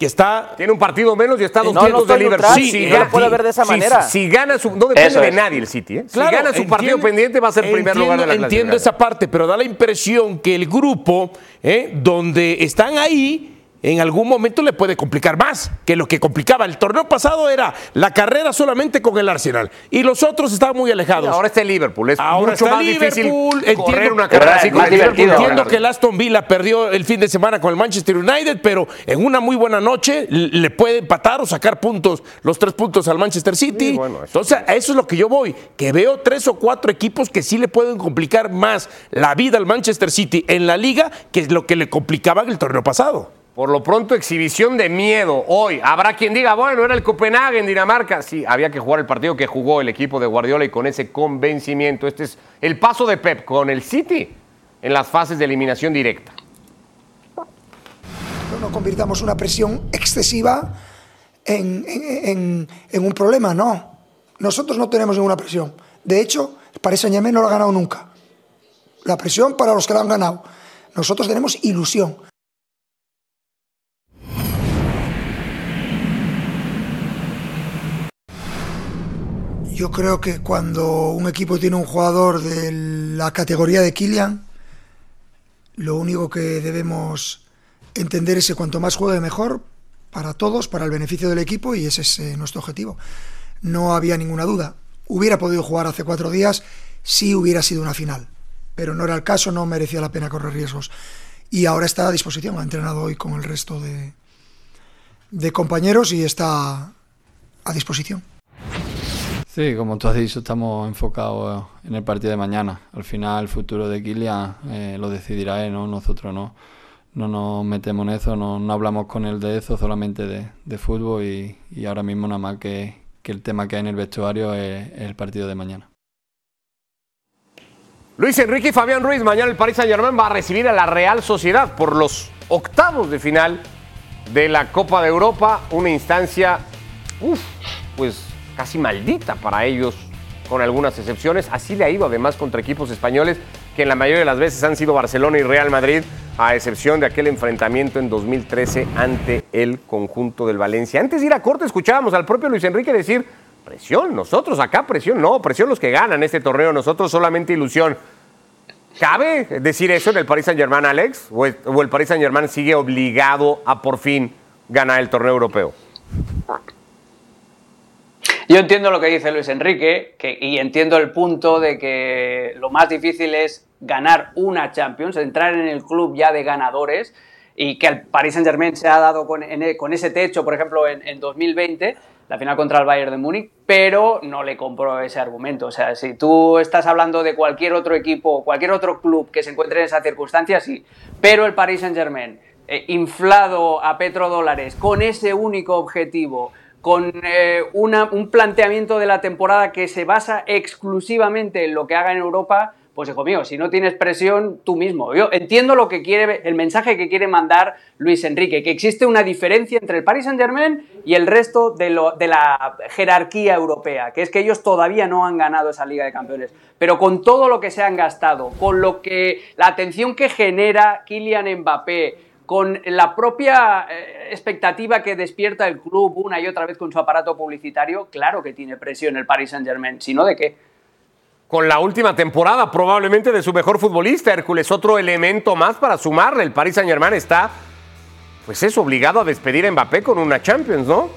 Speaker 2: que está.
Speaker 1: Tiene un partido menos y está a dos
Speaker 4: no,
Speaker 1: de Liverpool.
Speaker 4: Sí, no lo puede ver de esa manera.
Speaker 1: Si, gana su. No depende de nadie el City. ¿eh? si gana su partido pendiente, va a ser primer lugar de la
Speaker 2: Entiendo esa parte, pero da la impresión que el grupo, ¿eh? donde están ahí en algún momento le puede complicar más que lo que complicaba. El torneo pasado era la carrera solamente con el Arsenal y los otros estaban muy alejados.
Speaker 1: ahora está el Liverpool, es
Speaker 2: ahora
Speaker 1: mucho más
Speaker 2: Liverpool. difícil correr una carrera así con Entiendo que el Aston Villa perdió el fin de semana con el Manchester United, pero en una muy buena noche le puede empatar o sacar puntos, los tres puntos al Manchester City. Entonces, a eso es lo que yo voy, que veo tres o cuatro equipos que sí le pueden complicar más la vida al Manchester City en la liga que es lo que le complicaban el torneo pasado.
Speaker 1: Por lo pronto, exhibición de miedo hoy. Habrá quien diga, bueno, era el Copenhague en Dinamarca. Sí, había que jugar el partido que jugó el equipo de Guardiola y con ese convencimiento. Este es el paso de Pep con el City en las fases de eliminación directa.
Speaker 5: No convirtamos una presión excesiva en, un problema, no. Nosotros no tenemos ninguna presión. De hecho, el Paris Saint no lo ha ganado nunca. La presión para los que lo han ganado. Nosotros tenemos ilusión. Yo creo que cuando un equipo tiene un jugador de la categoría de Kylian, lo único que debemos entender es que cuanto más juegue mejor para todos, para el beneficio del equipo y ese es eh, nuestro objetivo. No había ninguna duda. Hubiera podido jugar hace cuatro días si hubiera sido una final, pero no era el caso, no merecía la pena correr riesgos. Y ahora está a disposición, ha entrenado hoy con el resto de, de compañeros y está a disposición.
Speaker 6: Sí, como tú has dicho, estamos enfocados en el partido de mañana. Al final, el futuro de Kylian eh, lo decidirá él, ¿no? nosotros no. No nos metemos en eso, no, no hablamos con él de eso, solamente de, fútbol y, y, ahora mismo nada más que, que, el tema que hay en el vestuario es, el partido de mañana.
Speaker 1: Luis Enrique y Fabián Ruiz, mañana el Paris Saint Germain va a recibir a la Real Sociedad por los octavos de final de la Copa de Europa, una instancia, uff, pues casi maldita para ellos, con algunas excepciones. Así le ha ido además contra equipos españoles que en la mayoría de las veces han sido Barcelona y Real Madrid, a excepción de aquel enfrentamiento en 2013 ante el conjunto del Valencia. Antes de ir a corte escuchábamos al propio Luis Enrique decir, presión, nosotros acá presión, no, presión los que ganan este torneo, nosotros solamente ilusión. ¿Cabe decir eso en el Paris Saint Germain, Alex? ¿O el Paris Saint Germain sigue obligado a por fin ganar el torneo europeo?
Speaker 3: Yo entiendo lo que dice Luis Enrique y entiendo el punto de que lo más difícil es ganar una Champions, entrar en el club ya de ganadores y que el Paris Saint Germain se ha dado con, ese techo, por ejemplo, en, en 2020 la final contra el Bayern de Múnich, pero no le compro ese argumento. O sea, si tú estás hablando de cualquier otro equipo, cualquier otro club que se encuentre en esa circunstancia, sí. Pero el Paris Saint-Germain, eh, inflado a petrodólares, con ese único objetivo, con eh, un planteamiento de la temporada que se basa exclusivamente en lo que haga en Europa, pues hijo mío, si no tienes presión, tú mismo. Yo entiendo lo que quiere, el mensaje que quiere mandar Luis Enrique, que existe una diferencia entre el Paris Saint Germain y el resto de, de la jerarquía europea, que es que ellos todavía no han ganado esa Liga de Campeones. Pero con todo lo que se han gastado, con lo que la atención que genera Kylian Mbappé, con la propia eh, expectativa que despierta el club una y otra vez con su aparato publicitario, claro que tiene presión el Paris Saint Germain, si no de qué
Speaker 1: con la última temporada probablemente de su mejor futbolista, Hércules. Otro elemento más para sumarle. El Paris Saint Germain está, pues es obligado a despedir a Mbappé con una Champions, ¿no?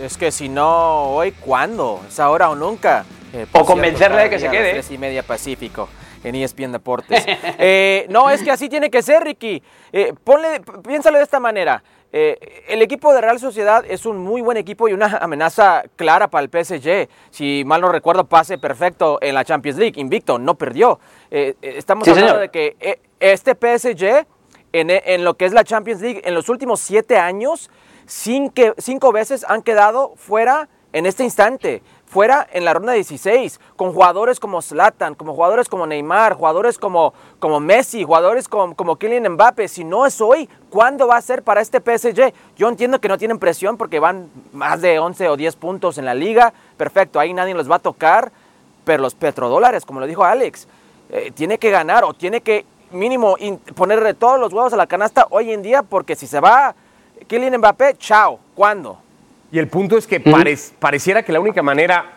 Speaker 4: Es que si no hoy, ¿cuándo? ¿Es ahora o nunca?
Speaker 3: Eh, o convencerle de que se quede.
Speaker 4: Tres y media Pacífico en ESPN Deportes. [laughs] Eh, no, es que así tiene que ser, Ricky. Eh, ponle, piénsalo de esta manera. Eh, el equipo de Real Sociedad es un muy buen equipo y una amenaza clara para el PSG. Si mal no recuerdo, pase perfecto en la Champions League. Invicto, no perdió. Eh, estamos hablando de que este PSG, en, en, lo que es la Champions League, en los últimos siete años, cinco, cinco veces han quedado fuera en este instante fuera en la ronda 16, con jugadores como Zlatan, como jugadores como Neymar, jugadores como, como Messi, jugadores como, como Kylian Mbappe. Si no es hoy, ¿cuándo va a ser para este PSG? Yo entiendo que no tienen presión porque van más de 11 o 10 puntos en la liga. Perfecto, ahí nadie los va a tocar. Pero los petrodólares, como lo dijo Alex, eh, tiene que ganar o tiene que mínimo ponerle todos los huevos a la canasta hoy en día porque si se va Kylian Mbappé, chao. ¿Cuándo?
Speaker 1: Y el punto es que pareciera que la única manera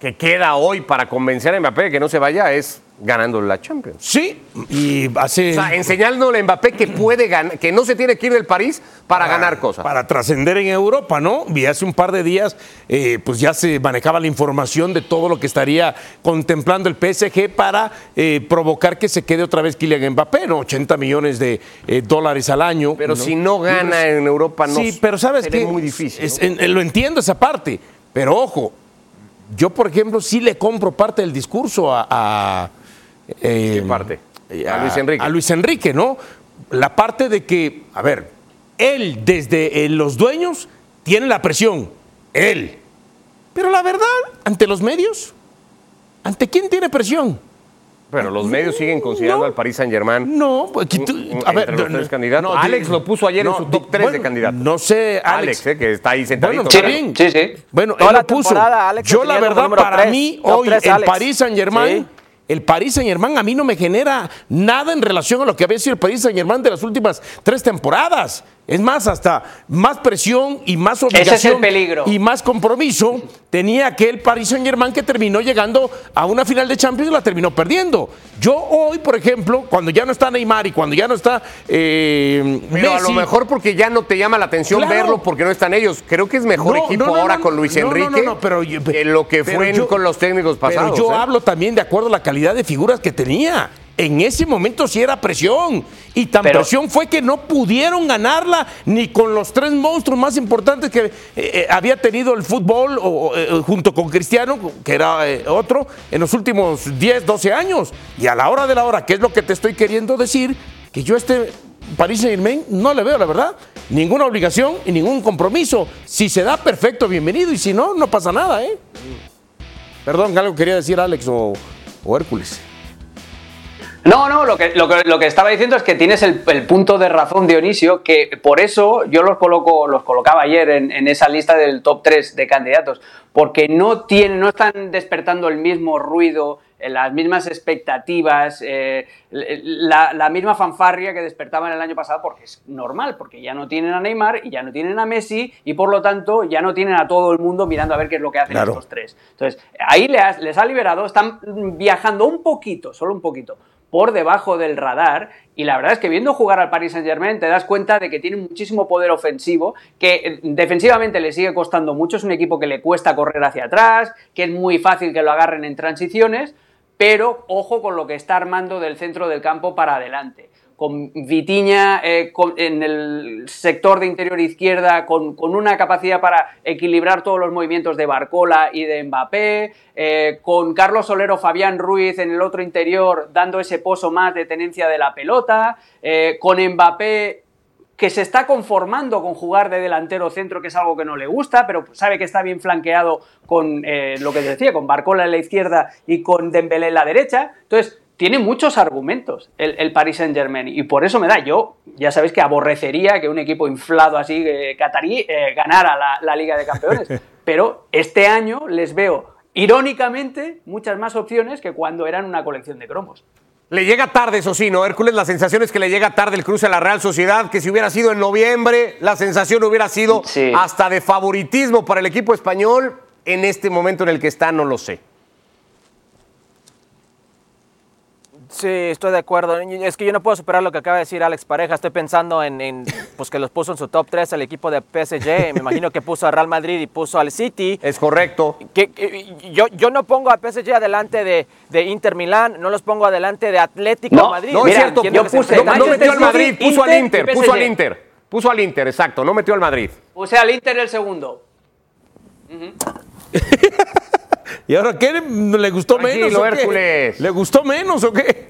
Speaker 1: que queda hoy para convencer a Mbappé de que no se vaya es ganando la Champions.
Speaker 2: Sí, y hace...
Speaker 1: O sea, enseñándole a Mbappé que puede ganar, que no se tiene que ir del París para, ganar cosas.
Speaker 2: Para trascender en Europa, ¿no? Y hace un par de días, eh, pues ya se manejaba la información de todo lo que estaría contemplando el PSG para eh, provocar que se quede otra vez Kylian Mbappé, ¿no? 80 millones de eh, dólares al año.
Speaker 1: Pero si no gana en Europa, no
Speaker 2: Sí, pero sabes que
Speaker 1: es muy difícil.
Speaker 2: lo entiendo esa parte, pero ojo, yo, por ejemplo, sí le compro parte del discurso a,
Speaker 1: ¿Qué parte?
Speaker 2: A, Luis Enrique. A Luis Enrique, ¿no? La parte de que, a ver, él desde eh, los dueños tiene la presión, él. Pero la verdad, ante los medios, ¿ante quién tiene presión?
Speaker 1: Pero los medios siguen considerando al Paris Saint Germain.
Speaker 2: No,
Speaker 1: pues, a ver, los tres candidatos. Alex lo puso ayer en su top 3 de candidatos.
Speaker 2: No sé,
Speaker 1: Alex, eh, que está ahí sentadito.
Speaker 2: Bueno,
Speaker 3: sí, sí.
Speaker 2: Bueno, él lo puso. Yo la verdad, para mí, hoy el Paris Saint Germain el Paris Saint Germain a mí no me genera nada en relación a lo que había sido el Paris Saint Germain de las últimas tres temporadas. Es más, hasta más presión y más obligación y más compromiso tenía aquel Paris Saint Germain que terminó llegando a una final de Champions y la terminó perdiendo. Yo hoy, por ejemplo, cuando ya no está Neymar y cuando ya no está
Speaker 1: eh, Pero a lo mejor porque ya no te llama la atención verlo porque no están ellos. Creo que es mejor equipo ahora con Luis Enrique
Speaker 2: pero,
Speaker 1: que lo que fue con los técnicos pasados.
Speaker 2: Pero yo
Speaker 1: ¿eh?
Speaker 2: hablo también de acuerdo a la calidad de figuras que tenía en ese momento sí era presión. Y tan presión fue que no pudieron ganarla ni con los tres monstruos más importantes que eh, eh, había tenido el fútbol eh, junto con Cristiano, que era otro, en los últimos 10, 12 años. Y a la hora de la hora, ¿qué es lo que te estoy queriendo decir? Que yo este París Saint Germain no le veo, la verdad, ninguna obligación y ningún compromiso. Si se da, perfecto, bienvenido. Y si no, no pasa nada, ¿eh? Perdón, algo quería decir Alex o Hércules.
Speaker 3: No, no, lo que, lo que, estaba diciendo es que tienes el, punto de razón, Dionisio, que por eso yo los coloco, los colocaba ayer en, en, esa lista del top 3 de candidatos, porque no tienen, no están despertando el mismo ruido eh, las mismas expectativas, eh, la, misma fanfarria que despertaban el año pasado, porque es normal, porque ya no tienen a Neymar y ya no tienen a Messi y por lo tanto ya no tienen a todo el mundo mirando a ver qué es lo que hacen estos tres. Entonces, ahí les, les ha liberado, están viajando un poquito, solo un poquito, por debajo del radar y la verdad es que viendo jugar al Paris Saint Germain te das cuenta de que tiene muchísimo poder ofensivo, que eh, defensivamente le sigue costando mucho, es un equipo que le cuesta correr hacia atrás, que es muy fácil que lo agarren en transiciones, pero ojo con lo que está armando del centro del campo para adelante. Con Vitiña eh, en el sector de interior izquierda, con, una capacidad para equilibrar todos los movimientos de Barcola y de Mbappé, eh, con Carlos Solero, Fabián Ruiz en el otro interior, dando ese pozo más de tenencia de la pelota, eh, con Mbappé que se está conformando con jugar de delantero centro, que es algo que no le gusta, pero sabe que está bien flanqueado con lo que decía, con Barcola en la izquierda y con Dembélé en la derecha. Entonces, tiene muchos argumentos el, Paris Saint Germain y por eso me da, yo ya sabéis que aborrecería que un equipo inflado así, eh, catarí, eh, ganara la, la Liga de Campeones, [laughs] pero este año les veo irónicamente muchas más opciones que cuando eran una colección de cromos.
Speaker 1: Le llega tarde, eso sí, ¿no? Hércules, la sensación es que le llega tarde el cruce a la Real Sociedad, que si hubiera sido en noviembre, la sensación hubiera sido hasta de favoritismo para el equipo español. En este momento en el que está, no lo sé.
Speaker 4: Sí, estoy de acuerdo. Es que yo no puedo superar lo que acaba de decir Alex Pareja. Estoy pensando en, [laughs] pues que los puso en su top 3 el equipo de PSG. Me imagino que puso a Real Madrid y puso al City.
Speaker 1: Es correcto.
Speaker 4: Que, yo, yo no pongo a PSG adelante de, de Inter Milán, no los pongo adelante de Atlético Madrid.
Speaker 1: No, es cierto. Yo puse, no, metió al Madrid, puso al Inter, puso al Inter. Puso al Inter, exacto. No metió al Madrid.
Speaker 3: Puse al Inter el segundo. [laughs]
Speaker 2: ¿Y ahora qué? ¿Le gustó menos? O qué? ¿Le gustó menos o qué?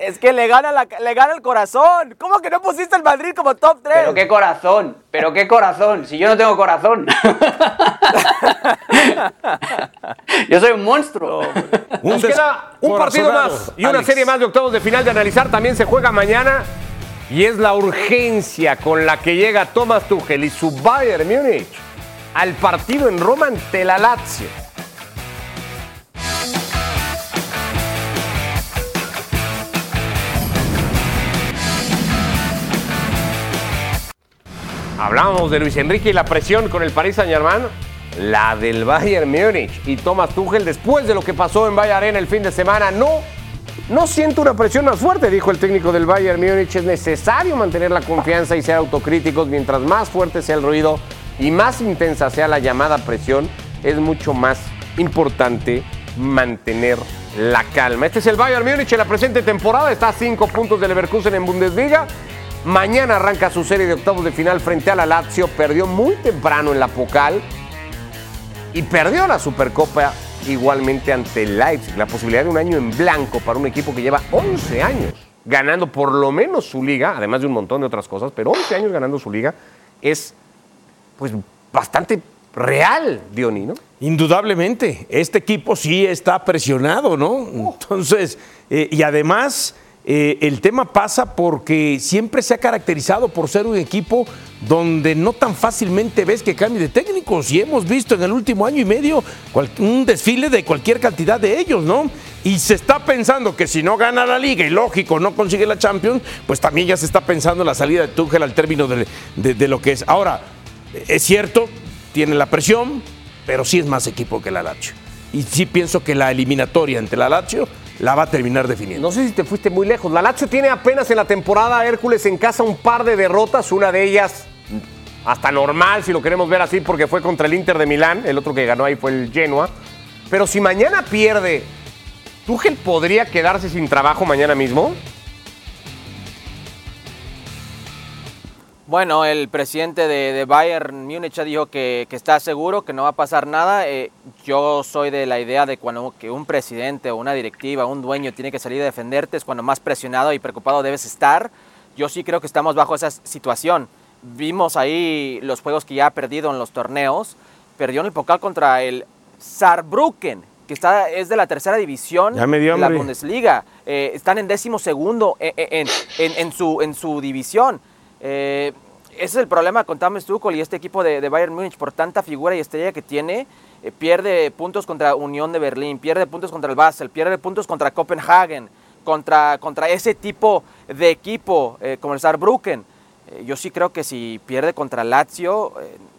Speaker 4: Es que le gana, le gana el corazón. ¿Cómo que no pusiste el Madrid como top 3?
Speaker 3: Pero qué corazón, pero qué corazón. Si yo no tengo corazón. [laughs] yo soy un monstruo.
Speaker 1: un partido más y una serie más de octavos de final de analizar. También se juega mañana. Y es la urgencia con la que llega Thomas Tuchel y su Bayern Múnich al partido en Roma ante la Lazio. Hablábamos de Luis Enrique y la presión con el Paris Saint-Germain, la del Bayern Múnich y Thomas Tuchel después de lo que pasó en Bayern Arena el fin de semana, no no siento una presión más fuerte, dijo el técnico del Bayern Múnich. Es necesario mantener la confianza y ser autocríticos. Mientras más fuerte sea el ruido, y más intensa sea la llamada presión, es mucho más importante mantener la calma. Este es el Bayern Múnich en la presente temporada, está a cinco puntos del Leverkusen en Bundesliga. Mañana arranca su serie de octavos de final frente a la Lazio, perdió muy temprano en la Pocal y perdió la Supercopa igualmente ante Leipzig. La posibilidad de un año en blanco para un equipo que lleva 11 años ganando por lo menos su liga, además de un montón de otras cosas, pero 11 años ganando su liga es pues bastante real, Diony, ¿no?
Speaker 2: Indudablemente, este equipo sí está presionado, ¿no? Oh. Entonces, eh, y además eh, el tema pasa porque siempre se ha caracterizado por ser un equipo donde no tan fácilmente ves que cambie de técnicos y hemos visto en el último año y medio un desfile de cualquier cantidad de ellos, ¿no? Y se está pensando que si no gana la liga y lógico no consigue la Champions, pues también ya se está pensando en la salida de Tuchel al término de, de lo que es. Ahora, es cierto, tiene la presión, pero sí es más equipo que la Lazio. Y sí pienso que la eliminatoria entre la Lazio la va a terminar definiendo.
Speaker 1: No sé si te fuiste muy lejos. La Lazio tiene apenas en la temporada Hércules en casa un par de derrotas, una de ellas hasta normal, si lo queremos ver así, porque fue contra el Inter de Milán, el otro que ganó ahí fue el Genoa. Pero si mañana pierde, ¿Tuchel podría quedarse sin trabajo mañana mismo?
Speaker 4: Bueno, el presidente de, Bayern Múnich ya dijo que, está seguro, que no va a pasar nada. Eh, yo soy de la idea de cuando que un presidente o una directiva, un dueño tiene que salir a defenderte, es cuando más presionado y preocupado debes estar. Yo sí creo que estamos bajo esa situación. Vimos ahí los juegos que ya ha perdido en los torneos. Perdió en el Pokal contra el Saarbrücken, que está, es de la tercera división de la. Bundesliga. Eh, están en décimo segundo en, en- en- en su, en su división. Eh, ese es el problema con Thomas Tuchel y este equipo de, Bayern Múnich por tanta figura y estrella que tiene. eh, pierde puntos contra Unión de Berlín, pierde puntos contra el Basel, pierde puntos contra Copenhagen, contra, contra ese tipo de equipo eh, como el Saarbrücken. Eh, yo sí creo que si pierde contra Lazio,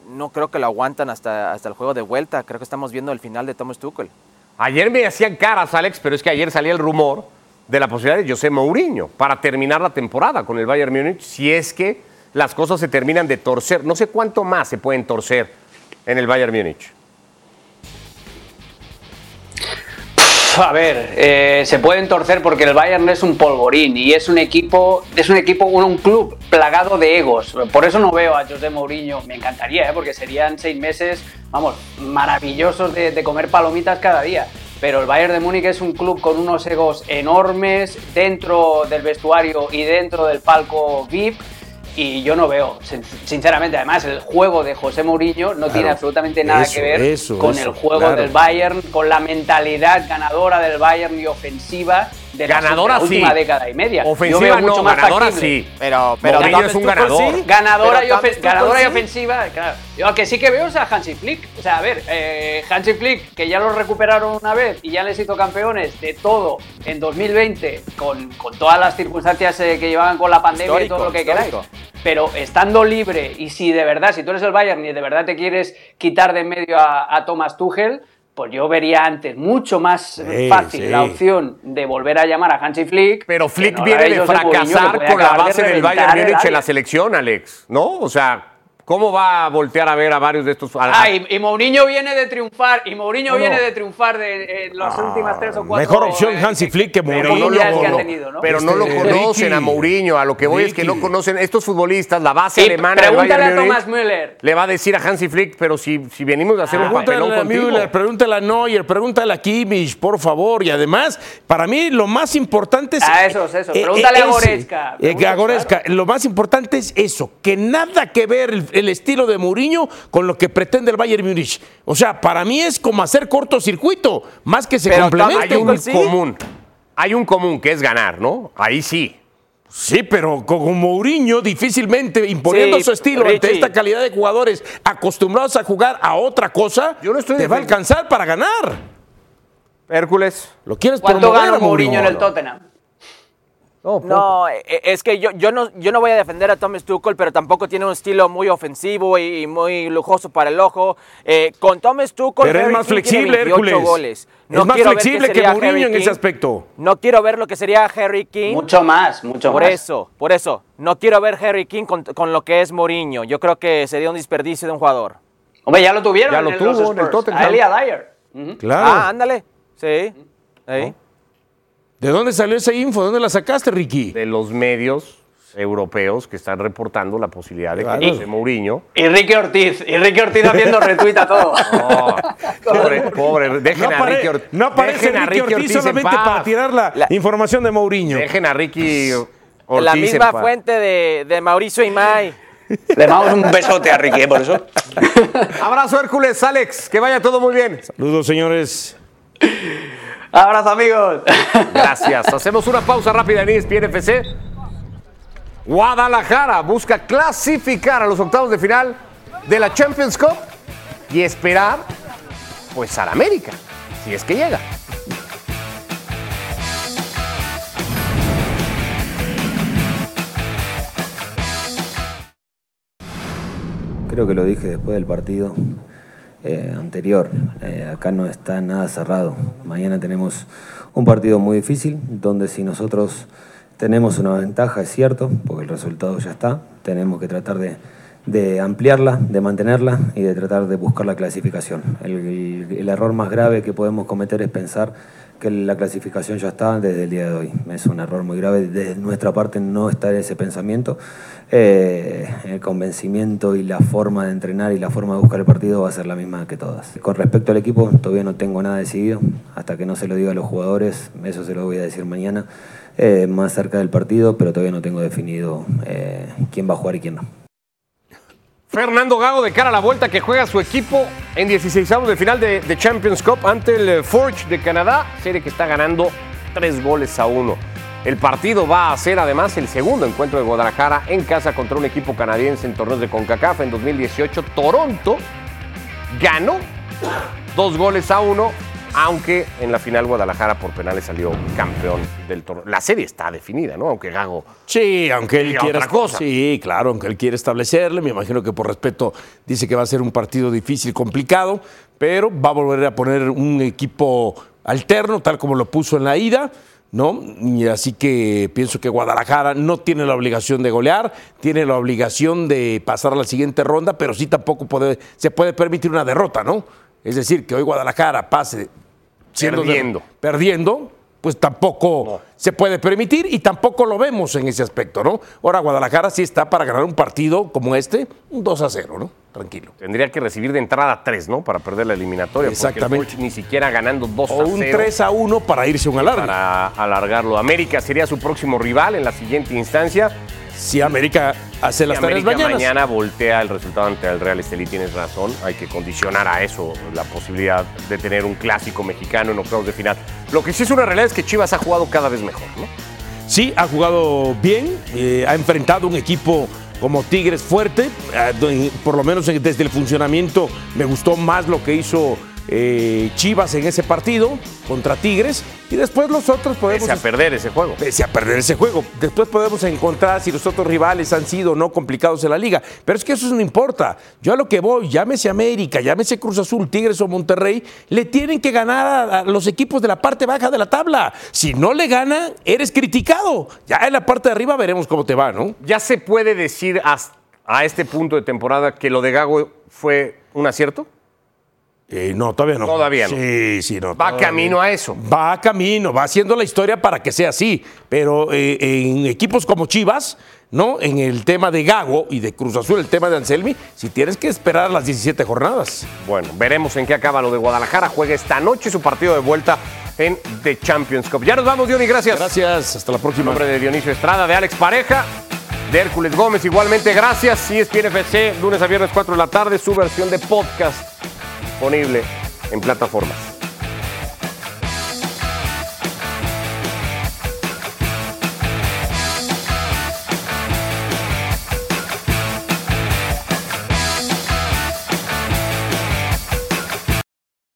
Speaker 4: no creo que lo aguantan hasta, hasta el juego de vuelta. Creo que estamos viendo el final de Thomas Tuchel.
Speaker 1: Ayer me hacían caras, Alex, pero es que ayer salía el rumor de la posibilidad de José Mourinho para terminar la temporada con el Bayern Múnich, si es que las cosas se terminan de torcer. No sé cuánto más se pueden torcer en el Bayern Múnich.
Speaker 3: A ver, eh, se pueden torcer porque el Bayern es un polvorín y es un equipo, es un equipo, un, club plagado de egos. Por eso no veo a José Mourinho. Me encantaría, ¿eh? porque serían seis meses, vamos, maravillosos de comer palomitas cada día. Pero el Bayern de Múnich es un club con unos egos enormes dentro del vestuario y dentro del palco VIP. Y yo no veo, sin- sinceramente, además el juego de José Mourinho no tiene absolutamente nada
Speaker 2: eso,
Speaker 3: que ver
Speaker 2: eso,
Speaker 3: con
Speaker 2: eso,
Speaker 3: el juego
Speaker 2: claro.
Speaker 3: del Bayern, con la mentalidad ganadora del Bayern y ofensiva de la,
Speaker 1: Ganadora
Speaker 3: de la última
Speaker 1: sí.
Speaker 3: década y media. Yo
Speaker 1: Ofensiva
Speaker 3: veo mucho
Speaker 1: no,
Speaker 3: más
Speaker 1: ganadora
Speaker 3: factible.
Speaker 1: sí.
Speaker 4: Pero, pero
Speaker 1: Mourinho es un ganador.
Speaker 4: sí.
Speaker 3: Ganadora, y, ofen- ganadora ofensiva, claro. Lo que sí que veo es a Hansi Flick. O sea, a ver, eh, Hansi Flick, que ya lo recuperaron una vez y ya les hizo campeones de todo en 2020, con, con todas las circunstancias eh, que llevaban con la pandemia y todo lo que queráis.
Speaker 4: histórico.
Speaker 3: Pero estando libre y si de verdad, si tú eres el Bayern y de verdad te quieres quitar de en medio a, a Thomas Tuchel, pues yo vería antes mucho más
Speaker 2: Sí,
Speaker 3: fácil
Speaker 2: sí.
Speaker 3: la opción de volver a llamar a Hansi Flick.
Speaker 1: Pero Flick
Speaker 3: no
Speaker 1: viene
Speaker 3: de
Speaker 1: fracasar con la
Speaker 3: acabar de
Speaker 1: base del Bayern Múnich en la selección, Alex, ¿no? O sea, ¿cómo va a voltear a ver a varios de estos?
Speaker 3: Ah, y, y Mourinho viene de triunfar, y Mourinho
Speaker 2: No,
Speaker 3: viene de triunfar de, en las últimas tres o cuatro.
Speaker 2: Mejor opción
Speaker 3: eh,
Speaker 2: Hansi Flick que
Speaker 3: pero
Speaker 2: Mourinho.
Speaker 3: que
Speaker 2: no,
Speaker 3: ha
Speaker 2: no.
Speaker 3: tenido, ¿no?
Speaker 1: Pero no lo conocen a Mourinho. A lo que voy es que no conocen estos futbolistas, la base
Speaker 3: Y
Speaker 1: alemana
Speaker 3: pregúntale a. Thomas Müller.
Speaker 1: Le va a decir a Hansi Flick, pero si, si venimos a hacer un papelón
Speaker 2: Pregúntale a
Speaker 1: contigo.
Speaker 2: Müller, pregúntale a Neuer, pregúntale a Kimmich, por favor. Y además, para mí lo más importante es...
Speaker 3: Ah, eso, eso. Pregúntale a
Speaker 2: ese.
Speaker 3: Goretzka.
Speaker 2: Eh, que a Goretzka. Lo más importante es eso, que nada que ver el, el estilo de Mourinho con lo que pretende el Bayern Múnich. O sea, para mí es como hacer cortocircuito, más que se
Speaker 4: Pero
Speaker 2: complementen.
Speaker 1: Hay un
Speaker 4: sí.
Speaker 1: común. Hay un común que es ganar, ¿no? Ahí sí.
Speaker 2: Sí, pero con Mourinho difícilmente imponiendo
Speaker 4: Sí,
Speaker 2: su estilo ante esta calidad de jugadores acostumbrados a jugar a otra cosa,
Speaker 1: Yo no estoy
Speaker 2: te va a alcanzar para ganar.
Speaker 1: Hércules.
Speaker 2: ¿Lo quieres
Speaker 3: ¿Cuánto
Speaker 2: promover a
Speaker 3: Mourinho en el
Speaker 2: No.
Speaker 4: No, e- es que yo, yo, no, yo no voy a defender a Thomas Tuchel, pero tampoco tiene un estilo muy ofensivo y muy lujoso para el ojo. Eh, con Thomas Tuchel,
Speaker 2: Pero es más flexible,
Speaker 4: 28
Speaker 2: Hércules.
Speaker 4: goles.
Speaker 2: Es más
Speaker 4: quiero ver qué
Speaker 2: flexible que Mourinho en ese aspecto.
Speaker 4: No quiero ver lo que sería Harry King.
Speaker 3: Mucho más, mucho
Speaker 4: por
Speaker 3: más.
Speaker 4: eso, por eso. No quiero ver Harry King con, con lo que es Mourinho. Yo creo que sería un desperdicio de un jugador.
Speaker 3: Hombre, ya lo tuvieron
Speaker 1: Ya lo
Speaker 3: en
Speaker 1: tuvo
Speaker 3: los
Speaker 1: en el
Speaker 3: Spurs,
Speaker 1: Tottenham.
Speaker 3: A.
Speaker 2: Claro.
Speaker 4: Ah, ándale. Sí. Ahí.
Speaker 2: ¿De dónde salió esa info? ¿De dónde la sacaste, Ricky?
Speaker 1: De los medios europeos que están reportando la posibilidad de que
Speaker 2: Claro.
Speaker 1: José Mourinho.
Speaker 3: Y Ricky Ortiz. Y Ricky Ortiz haciendo retweet a todo.
Speaker 1: Oh, pobre, [laughs] pobre. Dejen
Speaker 2: No,
Speaker 1: a Ricky Ortiz.
Speaker 2: no aparece
Speaker 1: a
Speaker 2: Ricky Ortiz,
Speaker 1: Ortiz en
Speaker 2: solamente para tirar la,
Speaker 4: La-
Speaker 2: información de Mourinho.
Speaker 1: Dejen a Ricky Ortiz.
Speaker 4: La misma fuente de, de Mauricio Imay.
Speaker 3: Le damos un besote a Ricky, ¿eh? por eso. [laughs]
Speaker 1: Abrazo, Hércules, Alex. Que vaya todo muy bien.
Speaker 2: Saludos, señores.
Speaker 3: Abrazo, amigos.
Speaker 1: Gracias. [laughs] Hacemos una pausa rápida en ESPN FC. Guadalajara busca clasificar a los octavos de final de la Champions Cup y esperar, pues, al América, si es que llega.
Speaker 7: Creo que lo dije después del partido eh, anterior. Eh, acá no está nada cerrado. Mañana tenemos un partido muy difícil, donde si nosotros tenemos una ventaja, es cierto, porque el resultado ya está, tenemos que tratar de, ampliarla, de mantenerla y de tratar de buscar la clasificación. El error más grave que podemos cometer es pensar que la clasificación ya está desde el día de hoy. Es un error muy grave desde nuestra parte no estar ese pensamiento. Eh, el convencimiento y la forma de entrenar y la forma de buscar el partido va a ser la misma que todas. Con respecto al equipo, todavía no tengo nada decidido. Hasta que no se lo diga a los jugadores, eso se lo voy a decir mañana, eh, más cerca del partido, pero todavía no tengo definido eh, quién va a jugar y quién no.
Speaker 1: Fernando Gago de cara a la vuelta que juega su equipo en 16 avos de final de, de Champions Cup ante el eh, Forge de Canadá, serie que está ganando tres goles a uno. El partido va a ser además el segundo encuentro de Guadalajara en casa contra un equipo canadiense en torneos de CONCACAF en 2018. Toronto ganó dos goles a uno, aunque en la final Guadalajara por penales salió campeón del torneo. La serie está definida, ¿no? Aunque Gago
Speaker 2: Sí, aunque él quiera.
Speaker 1: otra cosa.
Speaker 2: Sí, claro, aunque él quiere establecerle. Me imagino que por respeto dice que va a ser un partido difícil, complicado, pero va a volver a poner un equipo alterno, tal como lo puso en la ida. ¿No? Y así que pienso que Guadalajara no tiene la obligación de golear, tiene la obligación de pasar a la siguiente ronda, pero sí tampoco puede, se puede permitir una derrota, ¿no? Es decir, que hoy Guadalajara pase siendo de-
Speaker 1: Perdiendo.
Speaker 2: perdiendo, pues tampoco se puede permitir y tampoco lo vemos en ese aspecto, ¿no? Ahora Guadalajara sí está para ganar un partido como este, un 2 a 0, ¿no? Tranquilo.
Speaker 1: tendría que recibir de entrada tres, ¿no? Para perder la eliminatoria. porque el
Speaker 2: Exactamente.
Speaker 1: Forge ni siquiera ganando 2
Speaker 2: O
Speaker 1: a
Speaker 2: un
Speaker 1: 0
Speaker 2: 3 a 1 para irse a un alargue.
Speaker 1: para alargarlo. América sería su próximo rival en la siguiente instancia.
Speaker 2: Si América hace las
Speaker 1: Si
Speaker 2: tareas
Speaker 1: América
Speaker 2: mañanas.
Speaker 1: mañana voltea el resultado ante el Real Estelí, tienes razón. Hay que condicionar a eso la posibilidad de tener un clásico mexicano en octavos de final. Lo que sí es una realidad es que Chivas ha jugado cada vez mejor, ¿no?
Speaker 2: Sí, ha jugado bien, eh, ha enfrentado un equipo como Tigres fuerte, eh, por lo menos en- desde el funcionamiento me gustó más lo que hizo eh, Chivas en ese partido contra Tigres y después los otros podemos...
Speaker 1: Pese a perder ese juego.
Speaker 2: pese a perder ese juego. Después podemos encontrar si los otros rivales han sido o no complicados en la liga. Pero es que eso no importa. Yo a lo que voy, llámese América, llámese Cruz Azul, Tigres o Monterrey, le tienen que ganar a, a los equipos de la parte baja de la tabla. Si no le ganan, eres criticado. Ya en la parte de arriba veremos cómo te va, ¿no?
Speaker 1: ¿Ya se puede decir hasta- a este punto de temporada que lo de Gago fue un acierto?
Speaker 2: Eh, no, todavía no.
Speaker 1: Todavía no.
Speaker 2: Sí, sí, no.
Speaker 1: Va camino a eso.
Speaker 2: Va camino, va haciendo la historia para que sea así. Pero eh, en equipos como Chivas, ¿no? En el tema de Gago y de Cruz Azul, el tema de Anselmi, si tienes que esperar las 17 jornadas.
Speaker 1: Bueno, veremos en qué acaba lo de Guadalajara. Juega esta noche su partido de vuelta en The Champions Cup. Ya nos vamos, Diony, gracias.
Speaker 2: Gracias, hasta la
Speaker 1: En
Speaker 2: próxima.
Speaker 1: nombre de Dionisio Estrada, de Alex Pareja, de Hércules Gómez, igualmente gracias. Y es FC, lunes a viernes 4 de la tarde, su versión de podcast disponible en plataformas.